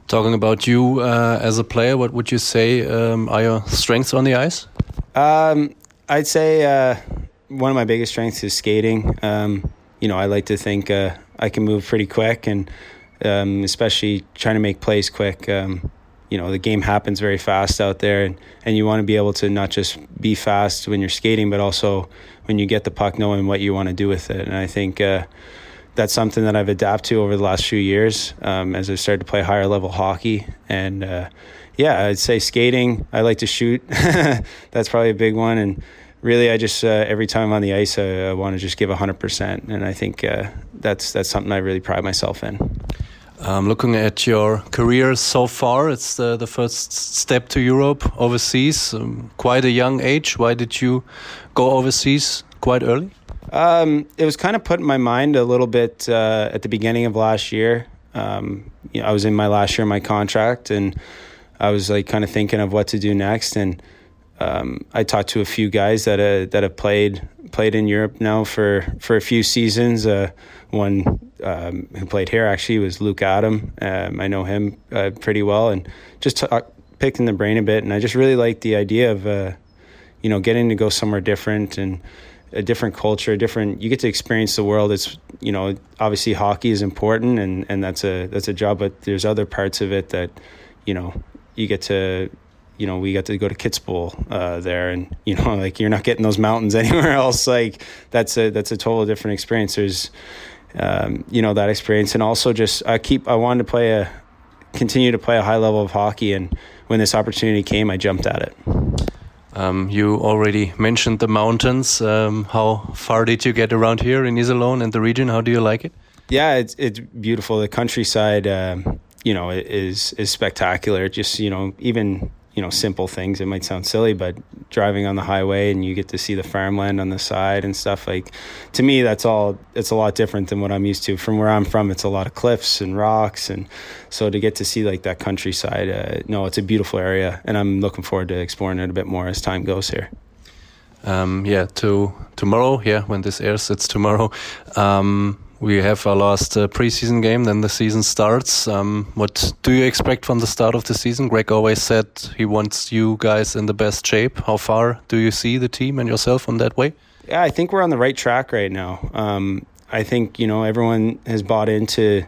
Talking about you uh, as a player, what would you say um, are your strengths on the ice? Um, I'd say uh, one of my biggest strengths is skating. Um, you know, I like to think uh, I can move pretty quick, and um, especially trying to make plays quick. Um, you know, the game happens very fast out there, and, and you want to be able to not just be fast when you're skating, but also when you get the puck, knowing what you want to do with it. And I think uh, that's something that I've adapted to over the last few years um, as I started to play higher level hockey. And uh, yeah, I'd say skating. I like to shoot. [LAUGHS] that's probably a big one, and really, I just uh, every time I'm on the ice, I, I want to just give hundred percent, and I think uh, that's that's something I really pride myself in. Um, looking at your career so far, it's the, the first step to Europe, overseas. Um, quite a young age. Why did you go overseas quite early? Um, it was kind of put in my mind a little bit uh, at the beginning of last year. Um, you know, I was in my last year of my contract, and I was like kind of thinking of what to do next. And um, I talked to a few guys that uh, that have played played in Europe now for for a few seasons. Uh, one um, who played here actually was Luke Adam. Um, I know him uh, pretty well, and just talk, picking the brain a bit. And I just really like the idea of uh, you know getting to go somewhere different and a different culture, different. You get to experience the world. It's you know obviously hockey is important, and and that's a that's a job, but there's other parts of it that you know you get to you know, we got to go to Kitzbühel uh, there, and you know, [LAUGHS] like you're not getting those mountains [LAUGHS] anywhere else. Like that's a that's a total different experience. There's, um, you know, that experience, and also just I keep I wanted to play a continue to play a high level of hockey, and when this opportunity came, I jumped at it. Um, you already mentioned the mountains. Um, how far did you get around here in Iserlohn and the region? How do you like it? Yeah, it's it's beautiful. The countryside, um, you know, is is spectacular. Just you know, even you know simple things. It might sound silly but driving on the highway and you get to see the farmland on the side and stuff like to me that's all it's a lot different than what i'm used to. From where i'm from it's a lot of cliffs and rocks and so to get to see like that countryside uh, no it's a beautiful area and i'm looking forward to exploring it a bit more as time goes here. Um, yeah to tomorrow yeah when this airs it's tomorrow. Um, we have our last uh, preseason game, then the season starts. Um, what do you expect from the start of the season? Greg always said he wants you guys in the best shape. How far do you see the team and yourself on that way? Yeah, I think we're on the right track right now. Um, I think you know everyone has bought into,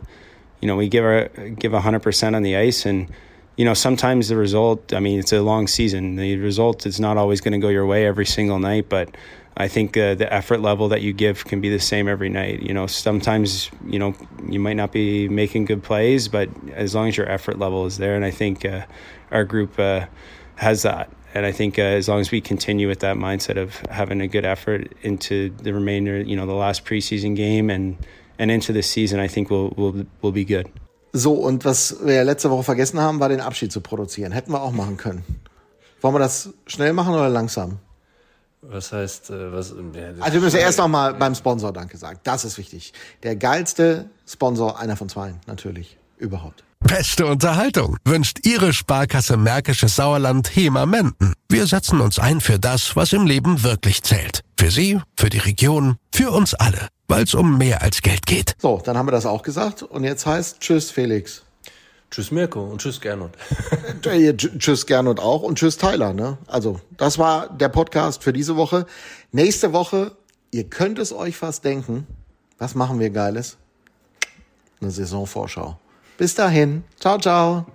you know, we give our give hundred percent on the ice, and you know sometimes the result. I mean, it's a long season. The result is not always going to go your way every single night, but I think uh, the effort level that you give can be the same every night. You know, sometimes you know you might not be making good plays, but as long as your effort level is there, and I think uh, our group uh, has that. And I think uh, as long as we continue with that mindset of having a good effort into the remainder, you know, the last preseason game and and into the season, I think we'll we'll we'll be good. So und was wir letzte Woche vergessen haben, war den Abschied zu produzieren. Hätten wir auch machen können. Wollen wir das schnell machen oder langsam? Was heißt, äh, was? Ja, also wir müssen erst noch mal beim Sponsor Danke sagen. Das ist wichtig. Der geilste Sponsor, einer von zwei, natürlich, überhaupt. Beste Unterhaltung wünscht Ihre Sparkasse Märkisches Sauerland HEMA Menden. Wir setzen uns ein für das, was im Leben wirklich zählt. Für Sie, für die Region, für uns alle. weil es um mehr als Geld geht. So, dann haben wir das auch gesagt. Und jetzt heißt Tschüss, Felix. Tschüss Mirko und tschüss Gernot. [LAUGHS] Tsch- Tschüss Gernot auch und tschüss Tyler. Ne? Also das war der Podcast für diese Woche. Nächste Woche, ihr könnt es euch fast denken, was machen wir Geiles? Eine Saisonvorschau. Bis dahin. Ciao, ciao.